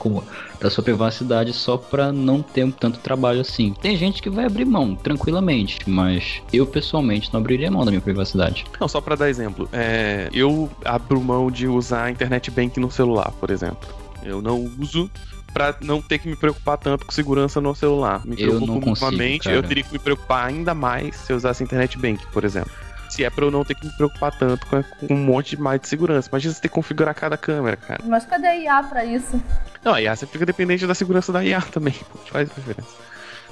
da sua privacidade só pra não ter tanto trabalho assim. Tem gente que vai abrir mão, tranquilamente, mas eu pessoalmente não abriria mão da minha privacidade. Não, só pra dar exemplo. É, eu abro mão de usar a internet bank no celular, por exemplo. Eu não uso pra não ter que me preocupar tanto com segurança no celular. Me Eu preocupo não consigo, minimamente, cara. eu teria que me preocupar ainda mais se eu usasse internet bank, por exemplo. Se é pra eu não ter que me preocupar tanto com, com um monte mais de segurança. Imagina você ter que configurar cada câmera, cara. Mas cadê a IA pra isso? Não, a IA você fica dependente da segurança da IA também. Faz diferença.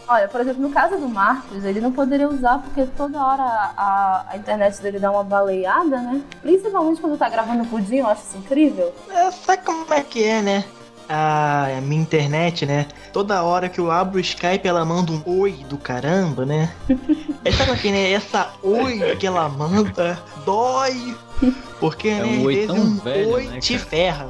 Olha, por exemplo, no caso do Marcos, ele não poderia usar porque toda hora a, a internet dele dá uma baleada, né? Principalmente quando tá gravando pudim, eu acho isso incrível. É, sabe como é que é, né? A minha internet, né? Toda hora que eu abro o Skype, ela manda um oi do caramba, né? É, sabe aqui, né? Essa oi que ela manda dói. Porque, É né, um às oi tão um velho, oi né, te cara? ferra.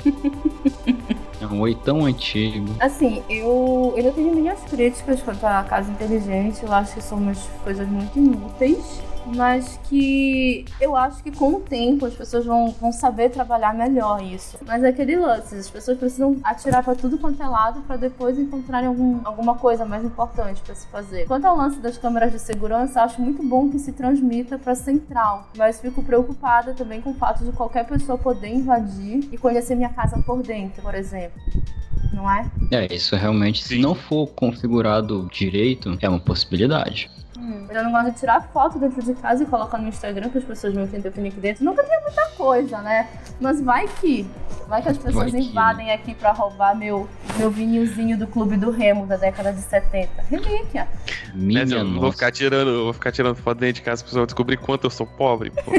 É um oi tão antigo. Assim, eu, eu tenho minhas críticas quanto à casa inteligente. Eu acho que são umas coisas muito inúteis. Mas que eu acho que com o tempo as pessoas vão, vão saber trabalhar melhor isso. Mas é aquele lance, as pessoas precisam atirar pra tudo quanto é lado pra depois encontrarem algum, alguma coisa mais importante pra se fazer. Quanto ao lance das câmeras de segurança, acho muito bom que se transmita pra central. Mas fico preocupada também com o fato de qualquer pessoa poder invadir e conhecer minha casa por dentro, por exemplo. Não é? É, isso realmente, se Sim. não for configurado direito, é uma possibilidade. Hum, Eu não gosto de tirar foto dentro de casa e colocar no Instagram que as pessoas vão ter pinique dentro. Nunca tem muita coisa, né? Mas vai que. Vai que as pessoas Vai que. invadem aqui pra roubar meu, meu vinilzinho do Clube do Remo da década de 70. Relíquia. Minha Mas eu não vou ficar tirando, vou ficar tirando foto dentro de casa, as pessoas vão descobrir quanto eu sou pobre, pô.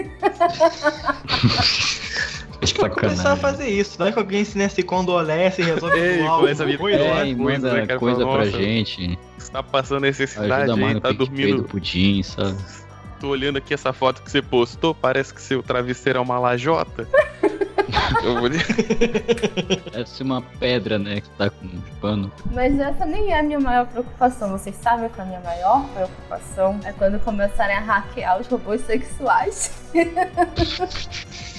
Acho que eu vou começar a fazer isso. Vai que alguém se, né, se condolece e resolve Ei, doar começa a alguma vir- coisa. É, coisa, pra nossa. gente. Tá passando necessidade Ajuda aí, tá dormindo. do pudim, sabe? Tô olhando aqui essa foto que você postou, parece que seu travesseiro é uma lajota. eu vou Deve ser uma pedra, né, que tá com pano. Mas essa nem é a minha maior preocupação. Vocês sabem que a minha maior preocupação é quando começarem a hackear os robôs sexuais.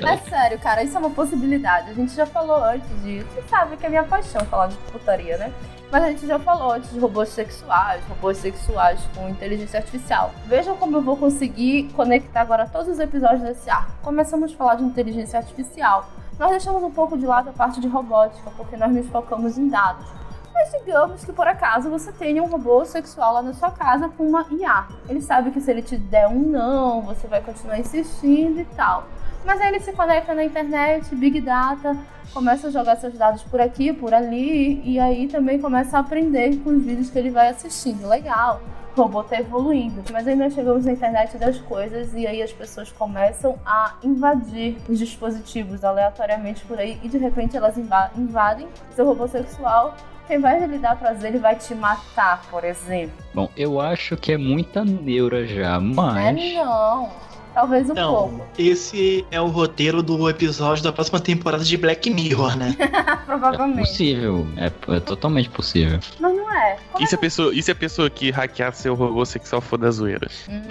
É sério, cara, isso é uma possibilidade. A gente já falou antes disso. Você sabe que é minha paixão falar de putaria, né? Mas a gente já falou antes de robôs sexuais, robôs sexuais com inteligência artificial. Vejam como eu vou conseguir conectar agora todos os episódios desse arco. Começamos a falar de inteligência artificial. Nós deixamos um pouco de lado a parte de robótica, porque nós nos focamos em dados. Mas digamos que por acaso você tenha um robô sexual lá na sua casa com uma IA. Ele sabe que se ele te der um não, você vai continuar insistindo e tal. Mas aí ele se conecta na internet, Big Data, começa a jogar seus dados por aqui, por ali, e aí também começa a aprender com os vídeos que ele vai assistindo. Legal, o robô tá evoluindo. Mas aí nós chegamos na internet das coisas e aí as pessoas começam a invadir os dispositivos aleatoriamente por aí e de repente elas invadem seu robô sexual quem vai lhe dar prazer, ele vai te matar, por exemplo. Bom, eu acho que é muita neura já, mas. É não. Talvez um Não, pouco. esse é o roteiro do episódio da próxima temporada de Black Mirror, né? É Provavelmente. possível. É, é totalmente possível. Mas não é. Como E se a pessoa, e se a pessoa que hackear seu robô sexual for da zoeira? Hum,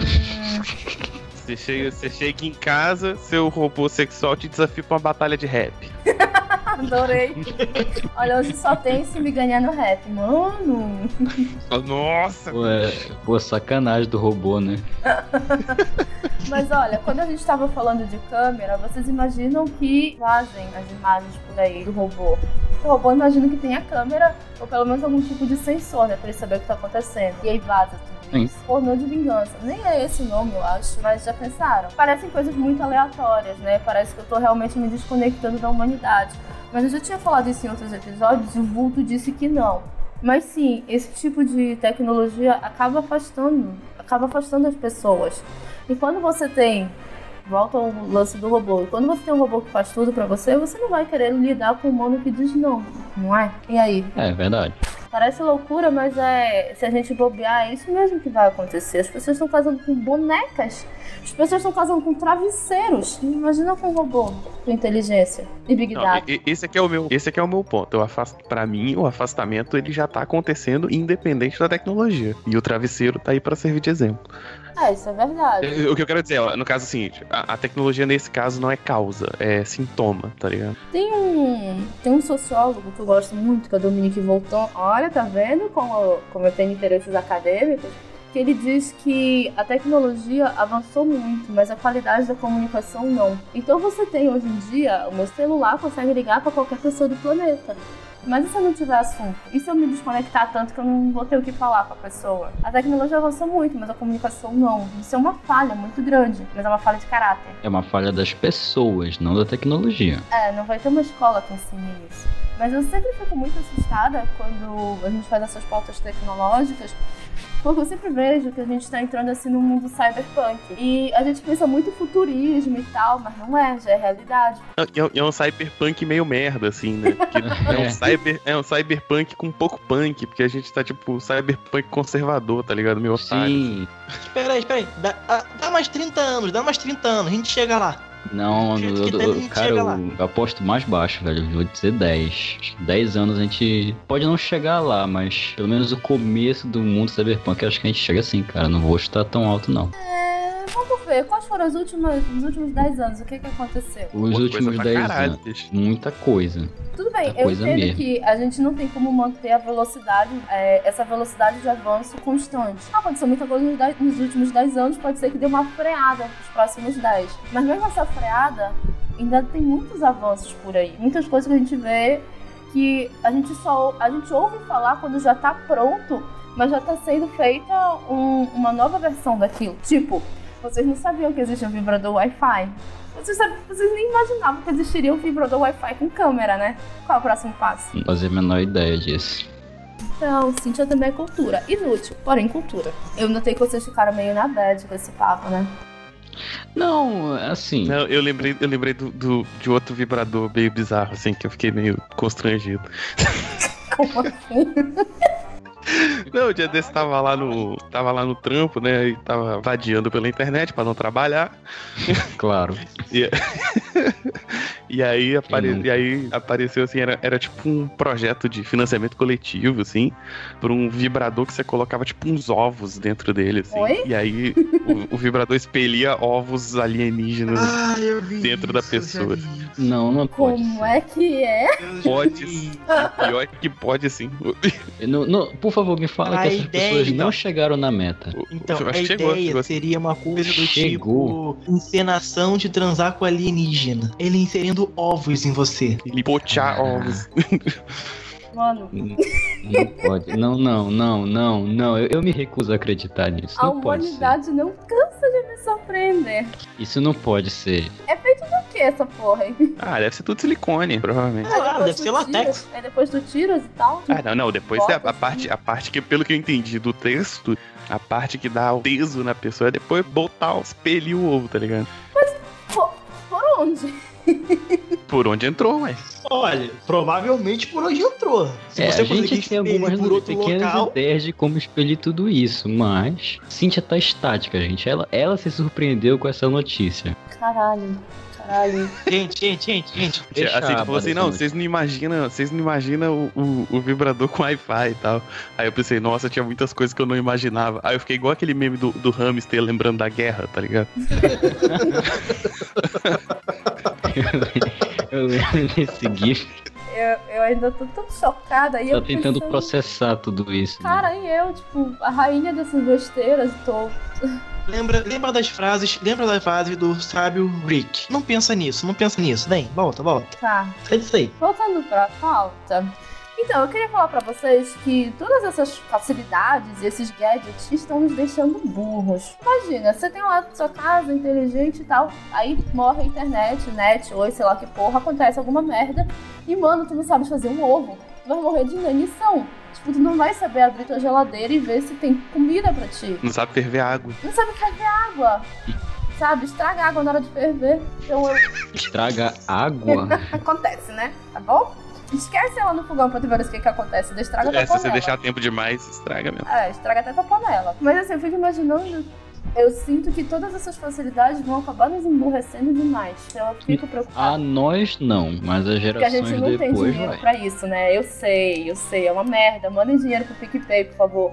Você chega, você chega em casa, seu robô sexual te desafia pra uma batalha de rap. adorei. Olha, hoje só tem se me ganhar no rap. Mano. Nossa! Pô, é, pô, sacanagem do robô, né? Mas olha, quando a gente tava falando de câmera, vocês imaginam que vazem as imagens por aí do robô. O robô imagina que tem a câmera, ou pelo menos algum tipo de sensor, né? Pra ele saber o que tá acontecendo. E aí vaza tudo. Isso. Pornô de vingança. Nem é esse o nome, eu acho. Mas já pensaram? Parecem coisas muito aleatórias, né? Parece que eu tô realmente me desconectando da humanidade. Mas eu já tinha falado isso em outros episódios e o Vulto disse que não. Mas sim, esse tipo de tecnologia acaba afastando, acaba afastando as pessoas. E quando você tem, volta ao lance do robô, quando você tem um robô que faz tudo pra você, você não vai querer lidar com um humano que diz não, não é? E aí? É verdade. Parece loucura, mas é. Se a gente bobear, é isso mesmo que vai acontecer. As pessoas estão casando com bonecas. As pessoas estão casando com travesseiros. Imagina com robô, com inteligência e Big Não, Data. esse aqui é o meu, esse aqui é o meu ponto. Eu para mim, o afastamento ele já tá acontecendo independente da tecnologia. E o travesseiro tá aí pra servir de exemplo. É, isso é verdade. O que eu quero dizer, ó, no caso é o seguinte, a, a tecnologia nesse caso não é causa, é sintoma, tá ligado? Tem um, tem um sociólogo que eu gosto muito, que é o Dominique Volton. Olha, tá vendo como, eu- como eu tenho interesses acadêmicos? Que ele diz que a tecnologia avançou muito, mas a qualidade da comunicação não. Então você tem hoje em dia, o meu celular consegue ligar para qualquer pessoa do planeta. Mas e se eu não tiver assunto? E se eu me desconectar tanto que eu não vou ter o que falar com a pessoa? A tecnologia avançou muito, mas a comunicação não. Isso é uma falha muito grande, mas é uma falha de caráter. É uma falha das pessoas, não da tecnologia. É, não vai ter uma escola que ensine isso. Mas eu sempre fico muito assustada quando a gente faz essas pautas tecnológicas, porque eu sempre vejo que a gente está entrando assim no mundo cyberpunk. E a gente pensa muito futurismo e tal, mas não é, já é realidade. É, é- é um cyberpunk meio merda, assim, né? Porque é, um É. cyber, é um cyberpunk com pouco punk, porque a gente tá, tipo, cyberpunk conservador, tá ligado? Meio otário. Sim. Espera aí, espera aí. Dá, ah, dá mais 30 anos, dá mais 30 anos, a gente chega lá. Não, eu, que eu- cara, eu, aposto mais baixo, velho. Eu vou dizer 10. 10 anos a gente pode não chegar lá, mas pelo menos o começo do mundo cyberpunk eu acho que a gente chega assim, cara. Não vou estar tão alto, não. É, vamos ver, quais foram os últimos, os últimos 10 anos? O que, que aconteceu? Os últimos pra 10 caralho, anos. Muita coisa. Tudo bem, Muita eu coisa entendo mesmo. que a gente não tem como manter a velocidade, é, essa velocidade de avanço constante. Ah, Aconteceu muita coisa nos, dez- nos últimos 10 anos, pode ser que dê uma freada nos próximos 10. Mas mesmo essa ainda tem muitos avanços por aí. Muitas coisas que a gente vê que a gente só a gente ouve falar quando já tá pronto, mas já tá sendo feita um- uma nova versão daquilo. Tipo, vocês não sabiam que existe um vibrador Wi-Fi. Vocês, vocês nem imaginavam que existiria um vibrador Wi-Fi com câmera, né? Qual é o próximo passo? Não fazia a menor ideia disso. Então, Cintia também é cultura. Inútil, porém cultura. Eu notei que vocês ficaram meio na bad com esse papo, né? Não, assim. Não, eu lembrei, eu lembrei do, do- de outro vibrador meio bizarro, assim, que eu fiquei meio constrangido. Como assim? Não, o dia desse tava lá no. Tava lá no trampo, né? E tava vadiando pela internet pra não trabalhar. Claro. E, E aí, apare... e aí apareceu assim, era, era tipo um projeto de financiamento coletivo, assim, por um vibrador que você colocava tipo uns ovos dentro dele, assim. Oi? E aí o, o vibrador expelia ovos alienígenas. Ah, Dentro da isso, já pessoa. Não, não pode. Como é que é? Pode. Pior que pode, assim. Não, não, por favor, me fala A que essas ideia, pessoas então. não chegaram na meta. Então, a que ideia chegou, chegou. seria uma coisa do Chegou. tipo encenação de transar com alienígena. Ele inserindo ovos em você. Ele Ah. ovos. Mano, Não, não pode. Não, não, não, não, não. Eu, eu me recuso a acreditar nisso. a Não humanidade não cansa de me surpreender. Isso não pode ser. O que é essa porra aí? Ah, deve ser tudo silicone, provavelmente. Ah, depois deve do ser latex. tiro- É depois do tiros e tal. Ah, não, não. Depois Bota é a, a assim. parte, a parte que, pelo que eu entendi do texto, a parte que dá o peso na pessoa é depois botar, expelir o ovo, tá ligado? Por, por onde? Por onde entrou, ué. Olha, provavelmente por onde entrou. Se É, você a gente tem algumas por outro pequenas local, ideias de como expelir tudo isso, mas Cintia tá estática, gente. Ela, ela se surpreendeu com essa notícia. Caralho, caralho. gente, gente, gente, gente. Deixa assim, tipo assim, não, vocês não imaginam, vocês não imaginam o, o, o vibrador com Wi-Fi e tal. Aí eu pensei, nossa, tinha muitas coisas que eu não imaginava. Aí eu fiquei igual aquele meme do, do hamster lembrando da guerra, tá ligado? Eu lembro desse GIF. Eu, eu ainda tô tão chocada aí. Tá eu tentando pensando, processar tudo isso. né? Cara, e eu, tipo, a rainha dessas besteiras, tô. Lembra, lembra das frases, lembra das frases do sábio Rick. Não pensa nisso, não pensa nisso. Vem, volta, volta. Tá. Sai disso aí. Voltando pra pauta. Então, eu queria falar pra vocês que todas essas facilidades e esses gadgets estão nos deixando burros. Imagina, você tem lá sua casa inteligente e tal, aí morre a internet, net, oi, sei lá que porra, acontece alguma merda, e mano, tu não sabes fazer um ovo. Tu vai morrer de inanição. Tipo, tu não vai saber abrir tua geladeira e ver se tem comida pra ti. Não sabe ferver água. Não sabe ferver água. Sabe, estraga água na hora de ferver. Então eu Estraga água. acontece, né? Tá bom? Esquece ela no fogão pra tu ver o que, que acontece. Estraga É, tua se você panela. deixar tempo demais, estraga mesmo. É, estraga até tua panela. Mas assim, eu fico imaginando. Eu sinto que todas essas facilidades vão acabar nos emburrecendo demais. Então eu fico A preocupada. nós não, mas as Porque a gerações gente não tem depois dinheiro vai. pra isso, né? Eu sei, eu sei, é uma merda. Mandem dinheiro pro PicPay, por favor.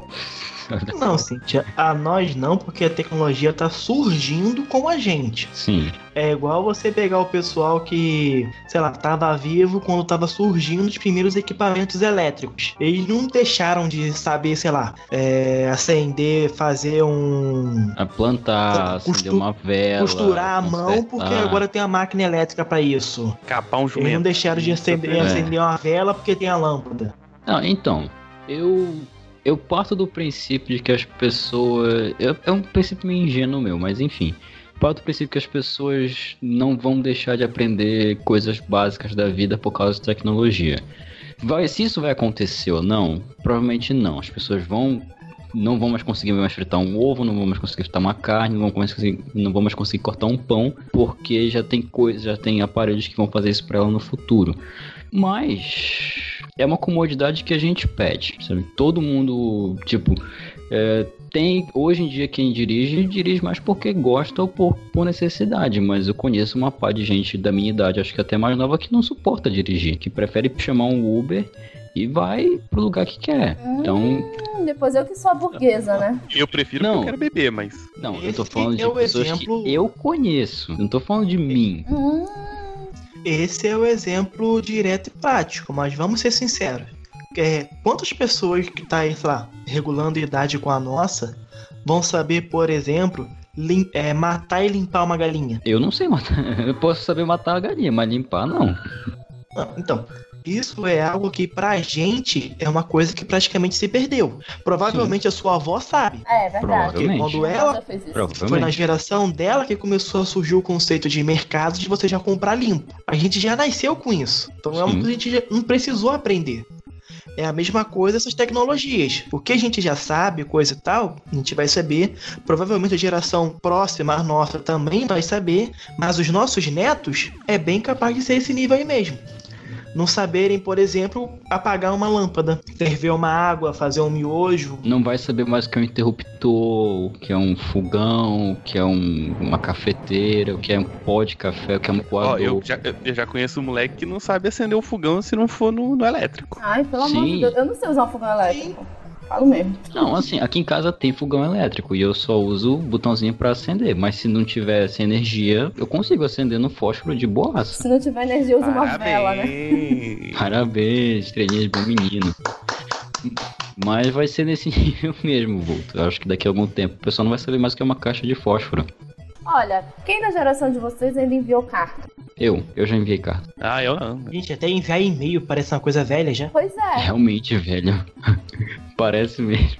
Não, Cintia, a nós não, porque a tecnologia tá surgindo com a gente. Sim. É igual você pegar o pessoal que, sei lá, tava vivo quando tava surgindo os primeiros equipamentos elétricos. Eles não deixaram de saber, sei lá, é, acender, fazer um. A plantar, Costu- acender uma vela. costurar a mão, porque consertar. agora tem a máquina elétrica pra isso. Capar um Eles não jumento. deixaram de acender, É. acender uma vela porque tem a lâmpada. Não, então, eu eu parto do princípio de que as pessoas. é um princípio meio ingênuo meu, mas enfim. Parto do princípio que as pessoas não vão deixar de aprender coisas básicas da vida por causa de tecnologia. Vai, se isso vai acontecer ou não, provavelmente não. As pessoas vão. Não vão mais conseguir mais fritar um ovo, não vão mais conseguir fritar uma carne, não vão conseguir, não vão mais conseguir cortar um pão, porque já tem coisas, já tem aparelhos que vão fazer isso para ela no futuro. Mas é uma comodidade que a gente pede, sabe? Todo mundo, tipo, é, tem hoje em dia quem dirige, dirige mais porque gosta ou por, por necessidade, mas eu conheço uma pá de gente da minha idade, acho que até mais nova, que não suporta dirigir, que prefere chamar um Uber e vai pro lugar que quer. Então, Hum, depois eu que sou a burguesa, né? Eu prefiro Não. porque eu quero beber, mas. não, eu tô Esse falando de é pessoas exemplo- que eu conheço, não tô falando de mim. Hum, Esse é o exemplo direto e prático, mas vamos ser sinceros. É, quantas pessoas que tá aí, sei lá, regulando idade com a nossa, vão saber, por exemplo, lim- é, matar e limpar uma galinha? Eu não sei matar, eu posso saber matar a galinha, mas limpar não. Não, então, isso é algo que pra gente é uma coisa que praticamente se perdeu. Provavelmente a sua avó sabe. é verdade. Porque Provavelmente. quando ela já fez isso. Foi na geração dela que começou a surgir o conceito de mercado de você já comprar limpo. A gente já nasceu com isso. Então é Sim. coisa que a gente já não precisou aprender. É a mesma coisa essas tecnologias. O que a gente já sabe, coisa e tal, a gente vai saber. Provavelmente a geração próxima à nossa também vai saber. Mas os nossos netos é bem capaz de ser esse nível aí mesmo. Não saberem, por exemplo, apagar uma lâmpada, ferver uma água, fazer um miojo. Não vai saber mais o que é um interruptor, o que é um fogão, o que é um- uma cafeteira, o que é um pó de café, o que é um Ó, coador. eu já, eu já conheço um moleque que não sabe acender o fogão se não for no, no elétrico. Ai, pelo amor Sim. de Deus. Eu não sei usar um fogão elétrico. Falo mesmo. Não, assim, aqui em casa tem fogão elétrico e eu só uso o botãozinho pra acender. Mas se não tiver sem energia, eu consigo acender no fósforo de boaça. Se não tiver energia, usa uma Parabéns. vela, né? Parabéns, estrelinha de bom menino. Mas vai ser nesse nível mesmo, Vulto. Eu acho que daqui a algum tempo o pessoal não vai saber mais o que é uma caixa de fósforo. Olha, quem da geração de vocês ainda enviou carta? Eu, eu já enviei carta. Ah, eu não. Gente, até enviar e-mail parece uma coisa velha já. Pois é. Realmente, velho. Parece mesmo.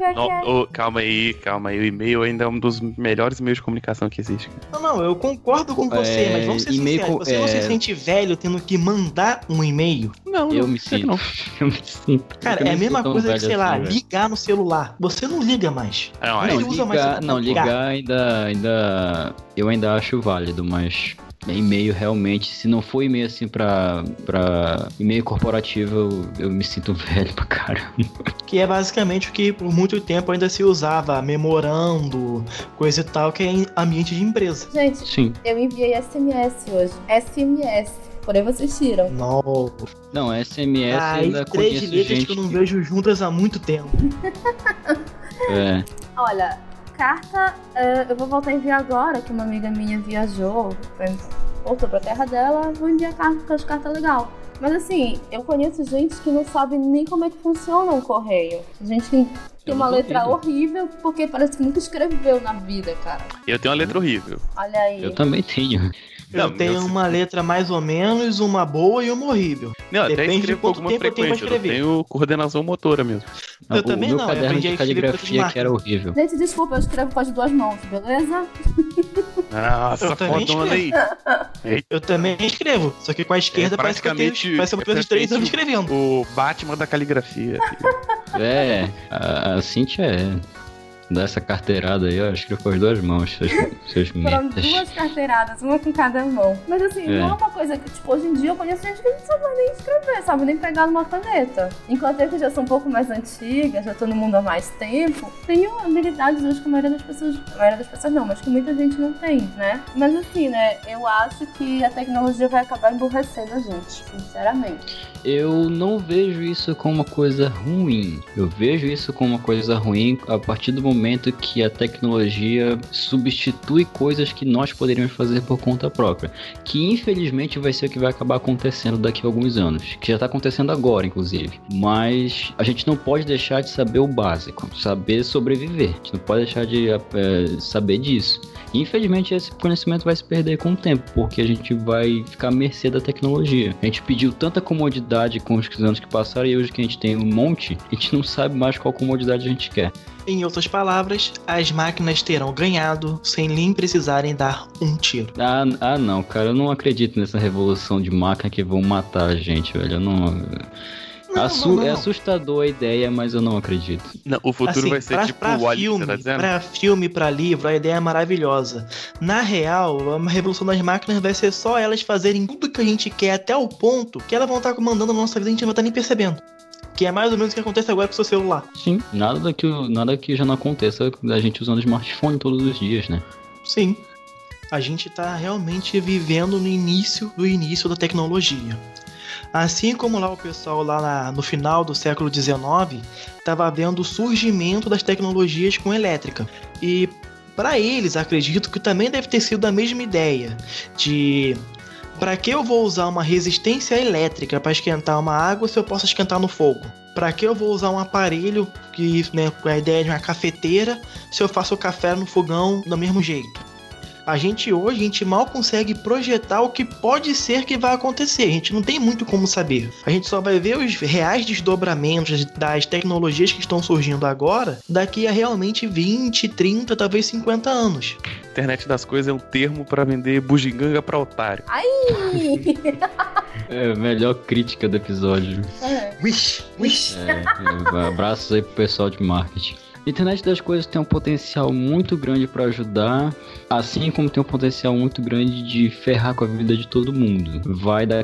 É é? ô, calma aí, calma aí. O e-mail ainda é um dos melhores meios de comunicação que existe. Não, não, eu concordo com você, É, mas vamos ser sinceros. com- Você não se é- sente velho tendo que mandar um e-mail? Não, Eu não, me sinto. Não. Eu me sinto. Cara, Eu é a mesma coisa que, sei lá, assim, velho. ligar no celular. Você não liga mais. Não, Não, usa mais não, ligar ainda, ainda. Eu ainda acho válido, mas e-mail realmente, se não for e-mail assim pra, pra e-mail corporativo, eu, eu me sinto velho pra caramba. Que é basicamente o que por muito tempo ainda se usava, memorando, coisa e tal, que é em ambiente de empresa. Gente, Sim. eu enviei SMS hoje. SMS. Porém, vocês tiram. Não. Não, SMS Aí, ainda três letras gente que eu não vejo juntas há muito tempo. É, Olha, carta, eh, eu vou voltar a enviar agora, que uma amiga minha viajou, foi- voltou pra terra dela, vou enviar carta porque acho carta legal. Mas assim, eu conheço gente que não sabe nem como é que funciona um correio. Gente que tem uma letra horrível porque parece que nunca escreveu na vida, cara. eu tenho uma letra horrível. Olha aí. eu também tenho. Eu Não, tenho eu- uma letra mais ou menos, uma boa e uma horrível. Não, até Depende de escrevo com quanto alguma tempo eu tenho frequência. Eu escrever. tenho coordenação motora mesmo. Eu o também meu não, eu caderno aprendi a de escrever caligrafia de que era horrível. Gente, desculpa, eu escrevo com as duas mãos, beleza? Nossa, Eu também fodona aí. Eu também escrevo, só que com a esquerda É parece que eu tenho, praticamente- parece que eu tenho é uns três anos praticamente escrevendo. O Batman da caligrafia. É, a, a Cintia é. Dá essa carteirada aí, ó, escreve com as duas mãos, seus, seus Foram duas carteiradas, uma com cada mão. Mas assim, É. não é uma coisa que, tipo, hoje em dia eu conheço gente que não sabe nem escrever, sabe nem pegar numa caneta. Enquanto eu que já sou um pouco mais antiga, já tô no mundo há mais tempo, tenho habilidades hoje que a maioria das pessoas. A maioria das pessoas não, mas que muita gente não tem, né? Mas assim, né, eu acho que a tecnologia vai acabar emburrecendo a gente, sinceramente. Eu não vejo isso como uma coisa ruim. Eu vejo isso como uma coisa ruim a partir do momento que a tecnologia substitui coisas que nós poderíamos fazer por conta própria. Que infelizmente vai ser o que vai acabar acontecendo daqui a alguns anos. Que já está acontecendo agora, inclusive. Mas a gente não pode deixar de saber o básico, saber sobreviver. A gente não pode deixar de eh, saber disso. Infelizmente esse conhecimento vai se perder com o tempo, porque a gente vai ficar à mercê da tecnologia. A gente pediu tanta comodidade com os anos que passaram e hoje que a gente tem um monte, a gente não sabe mais qual comodidade a gente quer. Em outras palavras, as máquinas terão ganhado sem nem precisarem dar um tiro. Ah, ah não, cara, eu não acredito nessa revolução de máquina que vão matar a gente, velho. Eu não. Não, Assu- não, não. É assustador a ideia, mas eu não acredito. Não, o futuro Assim, vai ser pra, tipo pra o Wally, filme, tá dizendo? pra filme, pra livro, a ideia é maravilhosa. Na real, a revolução das máquinas vai ser só elas fazerem tudo que a gente quer até o ponto que elas vão estar comandando a nossa vida e a gente não vai estar nem percebendo. Que é mais ou menos o que acontece agora com o seu celular. Sim, nada que, nada que já não aconteça a gente usando smartphone todos os dias, né? Sim. A gente tá realmente vivendo no início do início da tecnologia. Assim como lá o pessoal lá na- no final do século XIX estava vendo o surgimento das tecnologias com elétrica. E para eles, acredito que também deve ter sido a mesma ideia de para que eu vou usar uma resistência elétrica para esquentar uma água se eu posso esquentar no fogo? Para que eu vou usar um aparelho que, né, com a ideia de uma cafeteira se eu faço o café no fogão do mesmo jeito? A gente hoje, a gente mal consegue projetar o que pode ser que vai acontecer. A gente não tem muito como saber. A gente só vai ver os reais desdobramentos das tecnologias que estão surgindo agora daqui a realmente 20, 30, talvez 50 anos. Internet das coisas é um termo pra vender bugiganga pra otário. É a melhor crítica do episódio. É. Wish, wish. É, é, abraços aí pro pessoal de marketing. Internet das coisas tem um potencial muito grande para ajudar, assim como tem um potencial muito grande de ferrar com a vida de todo mundo. Vai da,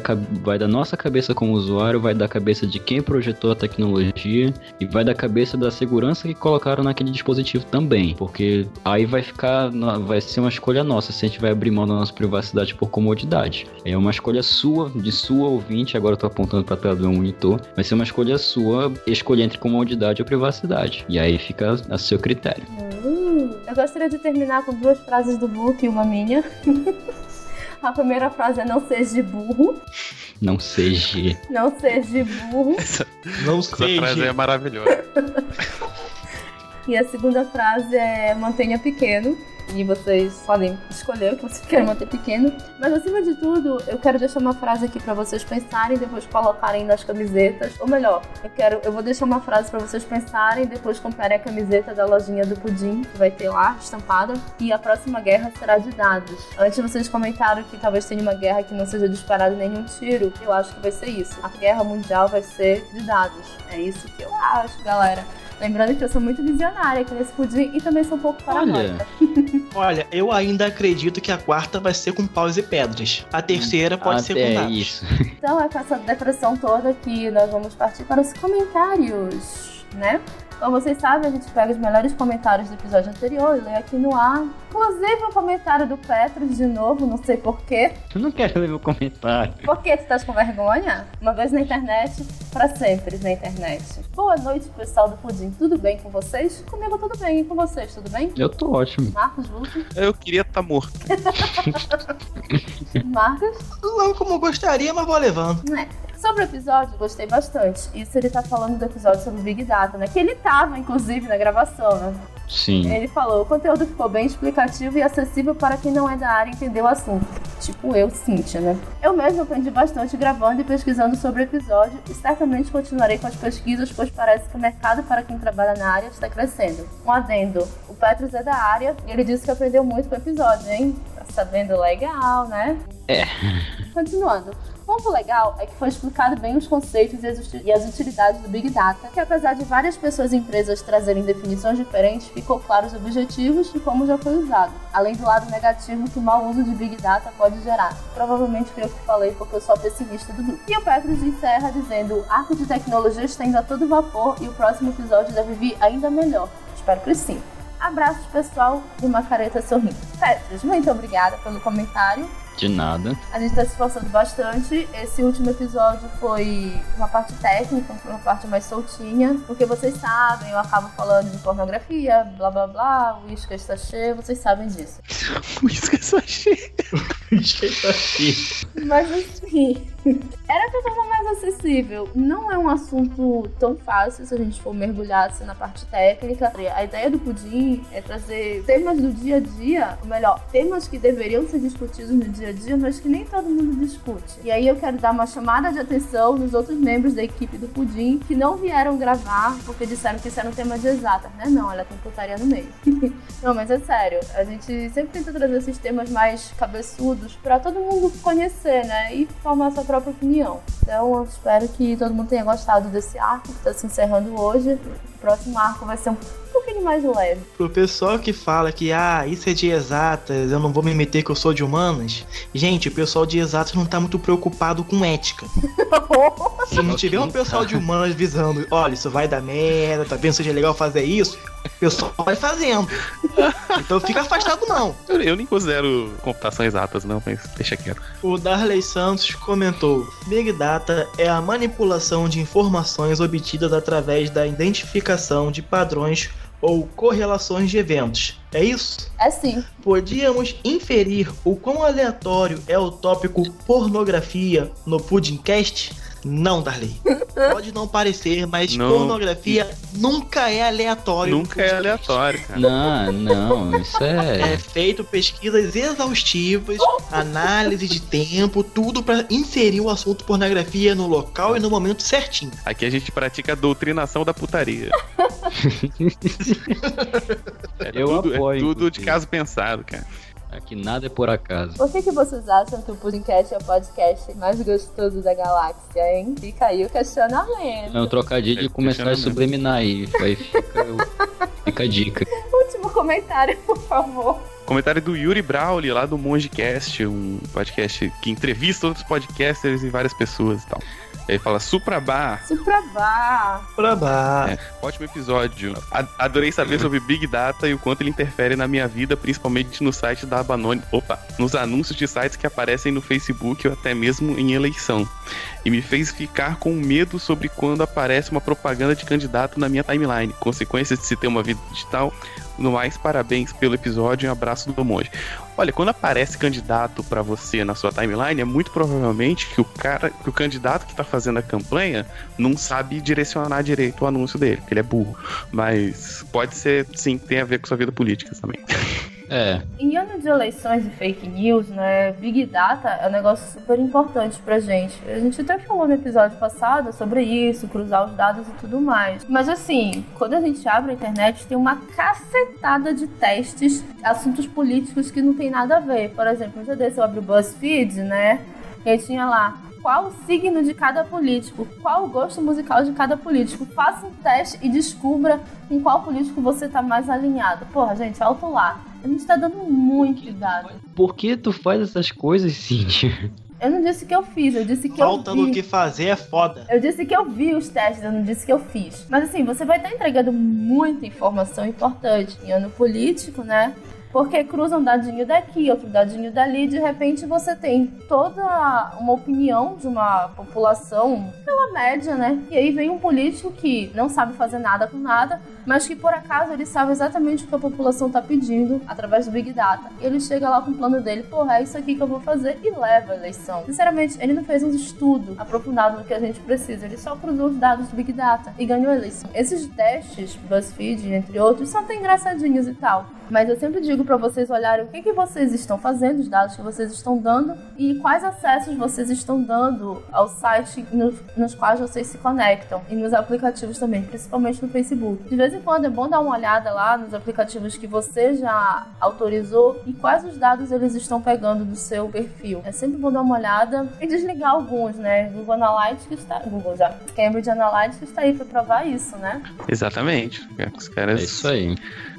vai da nossa cabeça como usuário, vai da cabeça de quem projetou a tecnologia e vai da cabeça da segurança que colocaram naquele dispositivo também, porque aí vai ficar, vai ser uma escolha nossa se a gente vai abrir mão da nossa privacidade por comodidade. É uma escolha sua, de sua ouvinte, agora eu tô apontando para tela do meu monitor, vai ser uma escolha sua escolher entre comodidade ou privacidade. E aí fica a seu critério. Hum, eu gostaria de terminar com duas frases do Book e uma minha. A primeira frase é não seja burro. Não seja. Não seja burro. Essa, Não essa seja. frase é maravilhosa. E a segunda frase é mantenha pequeno. E vocês podem escolher o que vocês querem manter pequeno. Mas acima de tudo, eu quero deixar uma frase aqui para vocês pensarem depois colocarem nas camisetas. Ou melhor, eu quero, eu vou deixar uma frase para vocês pensarem depois comprarem a camiseta da lojinha do Pudim, que vai ter lá estampada. E a próxima guerra será de dados. Antes vocês comentaram que talvez tenha uma guerra que não seja disparado nenhum tiro. Eu acho que vai ser isso. A guerra mundial vai ser de dados. É isso que eu acho, galera. Lembrando que eu sou muito visionária aqui nesse pudim e também sou um pouco paranoica. Olha, eu ainda acredito que a quarta vai ser com paus e pedras. A terceira pode ser com Até dados. isso. Então é com essa depressão toda que nós vamos partir para os comentários, né? Como vocês sabem, a gente pega os melhores comentários do episódio anterior e lê aqui no ar. Inclusive o comentário do Petros de novo, não sei porquê. Eu não quero ler meu comentário. Por que tu tá com vergonha? Uma vez na internet, para sempre na internet. Boa noite, pessoal do Pudim. Tudo bem com vocês? Comigo tudo bem. E com vocês, tudo bem? Eu tô ótimo. Marcos, Vulto? Eu queria estar morto. Marcos? Não como gostaria, mas vou levando. É. Sobre o episódio, gostei bastante. Isso ele tá falando do episódio sobre Big Data, né? Que ele tava, inclusive, na gravação, né? Sim. Ele falou: o conteúdo ficou bem explicativo e acessível para quem não é da área entender o assunto. Tipo eu, Cíntia, né? Eu mesmo aprendi bastante gravando e pesquisando sobre o episódio e certamente continuarei com as pesquisas, pois parece que o mercado para quem trabalha na área está crescendo. Um adendo: o Petros é da área e ele disse que aprendeu muito com o episódio, hein? Tá sabendo legal, né? É. Continuando. O ponto legal é que foi explicado bem os conceitos e as uti- e as utilidades do Big Data, que apesar de várias pessoas e empresas trazerem definições diferentes, ficou claro os objetivos e como já foi usado, além do lado negativo que o mau uso de Big Data pode gerar. Provavelmente fui eu que falei porque eu sou a pessimista do grupo. E o Petros encerra dizendo, arco de tecnologia está indo a todo vapor e o próximo episódio deve vir ainda melhor. Espero que sim. Abraços pessoal de uma careta sorrindo. Petros, muito obrigada pelo comentário. De nada. A gente tá se esforçando bastante. Esse último episódio foi uma parte técnica, foi uma parte mais soltinha. Porque vocês sabem, eu acabo falando de pornografia, blá blá blá, o está cheio, vocês sabem disso. Isso que é só cheio. Mas assim, era pra tornar mais acessível. Não é um assunto tão fácil se a gente for mergulhar assim, na parte técnica. A ideia do pudim é trazer temas do dia a dia, ou melhor, temas que deveriam ser discutidos no dia a dia, mas que nem todo mundo discute. E aí eu quero dar uma chamada de atenção nos outros membros da equipe do pudim que não vieram gravar porque disseram que isso era um tema de exatas, né? Não, ela tem putaria no meio. Não, mas é sério, a gente sempre tenta trazer esses temas mais cabeçudos pra todo mundo conhecer, né? E formar sua própria opinião. Então eu espero que todo mundo tenha gostado desse arco que tá se encerrando hoje. O próximo arco vai ser um pouquinho mais leve. Pro pessoal que fala que, ah, isso é de exatas, eu não vou me meter que eu sou de humanas. Gente, o pessoal de exatas não tá muito preocupado com ética. Se não tiver um pessoal de humanas visando, olha, isso vai dar merda, tá vendo seja legal fazer isso, o pessoal vai fazendo. Então fica afastado não. Eu, eu nem considero computação exatas, não, mas deixa quieto. O Darley Santos comentou: Big Data é a manipulação de informações obtidas através da identificação de padrões ou correlações de eventos. É isso? É sim. Podíamos inferir o quão aleatório é o tópico pornografia no Pudimcast? Não, Darley. Pode não parecer, mas Não. pornografia nunca é aleatório. Nunca é aleatório, cara. Não, não, isso É é. feito pesquisas exaustivas, análise de tempo, tudo pra inserir o assunto pornografia no local e no momento certinho. Aqui a gente pratica a doutrinação da putaria. É Eu tudo, apoio, É tudo de caso pensado, cara. Aqui nada é por acaso. Por que, que vocês acham que o podcast é o podcast mais gostoso da galáxia, hein? Fica aí o questionamento. É um trocadilho de começar a subliminar aí. Aí fica, fica a dica. Último comentário, por favor. Comentário do Yuri Brawley, lá do Mongecast, um podcast que entrevista outros podcasters e várias pessoas e tal. Ele fala Suprabá. Suprabá. Suprabá. É, ótimo episódio. Adorei saber sobre Big Data e o quanto ele interfere na minha vida, principalmente no site da Abanone. Opa! Nos anúncios de sites que aparecem no Facebook ou até mesmo em eleição. E me fez ficar com medo sobre quando aparece uma propaganda de candidato na minha timeline. Consequências de se ter uma vida digital. No mais, parabéns pelo episódio e um abraço do monge. Olha, quando aparece candidato para você na sua timeline, é muito provavelmente que o cara, que o candidato que tá fazendo a campanha não sabe direcionar direito o anúncio dele, porque ele é burro. Mas pode ser, sim, tem a ver com sua vida política também. É. Em ano de eleições e fake news, né, Big Data é um negócio super importante pra gente. A gente até falou no episódio passado sobre isso, cruzar os dados e tudo mais. Mas assim, quando a gente abre a internet, tem uma cacetada de testes, assuntos políticos que não tem nada a ver. Por exemplo, um dia desse eu abri o BuzzFeed, né, e aí tinha lá qual o signo de cada político, qual o gosto musical de cada político. Faça um teste e descubra com qual político você tá mais alinhado. Porra, gente, alto lá. A gente tá dando muito dado. Por que tu faz essas coisas, Cintia? Eu não disse que eu fiz, eu disse que Falta eu vi. no que fazer é foda. Eu disse que eu vi os testes, eu não disse que eu fiz. Mas assim, você vai estar entregando muita informação importante em ano político, né? Porque cruza um dadinho daqui, outro dadinho dali, e de repente você tem toda uma opinião de uma população pela média, né? E aí vem um político que não sabe fazer nada com nada, mas que por acaso ele sabe exatamente o que a população tá pedindo através do Big Data. Ele chega lá com o plano dele, porra, é isso aqui que eu vou fazer e leva a eleição. Sinceramente, ele não fez um estudo aprofundado do que a gente precisa, ele só cruzou os dados do Big Data e ganhou a eleição. Esses testes, BuzzFeed, entre outros, são até engraçadinhos e tal. Mas eu sempre digo para vocês olharem o que, que vocês estão fazendo, os dados que vocês estão dando e quais acessos vocês estão dando ao site nos, nos quais vocês se conectam e nos aplicativos também, principalmente no Facebook. De vez em quando é bom dar uma olhada lá nos aplicativos que você já autorizou e quais os dados eles estão pegando do seu perfil. É sempre bom dar uma olhada e desligar alguns, né? Google Analytics está, Google já, Cambridge Analytics está aí para provar isso, né? Exatamente. Os caras, É isso aí.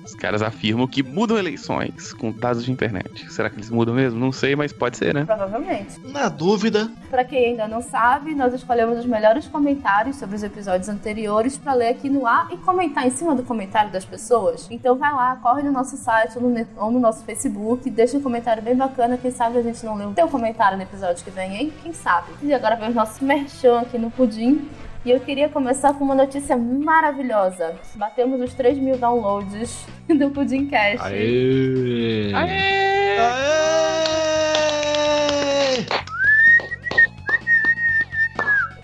Os caras afirmam que mudam eleições com dados de internet. Será que eles mudam mesmo? Não sei, mas pode ser, né? Provavelmente. Na dúvida, Para quem ainda não sabe, nós escolhemos os melhores comentários sobre os episódios anteriores para ler aqui no ar e comentar em cima do comentário das pessoas. Então vai lá, corre no nosso site ou no, ou no nosso Facebook, deixa um comentário bem bacana, quem sabe a gente não lê o teu comentário no episódio que vem, hein? Quem sabe? E agora vem o nosso merchan aqui no Pudim. E eu queria começar com uma notícia maravilhosa. Batemos os 3 mil downloads do Pudimcast. Aê! Aê!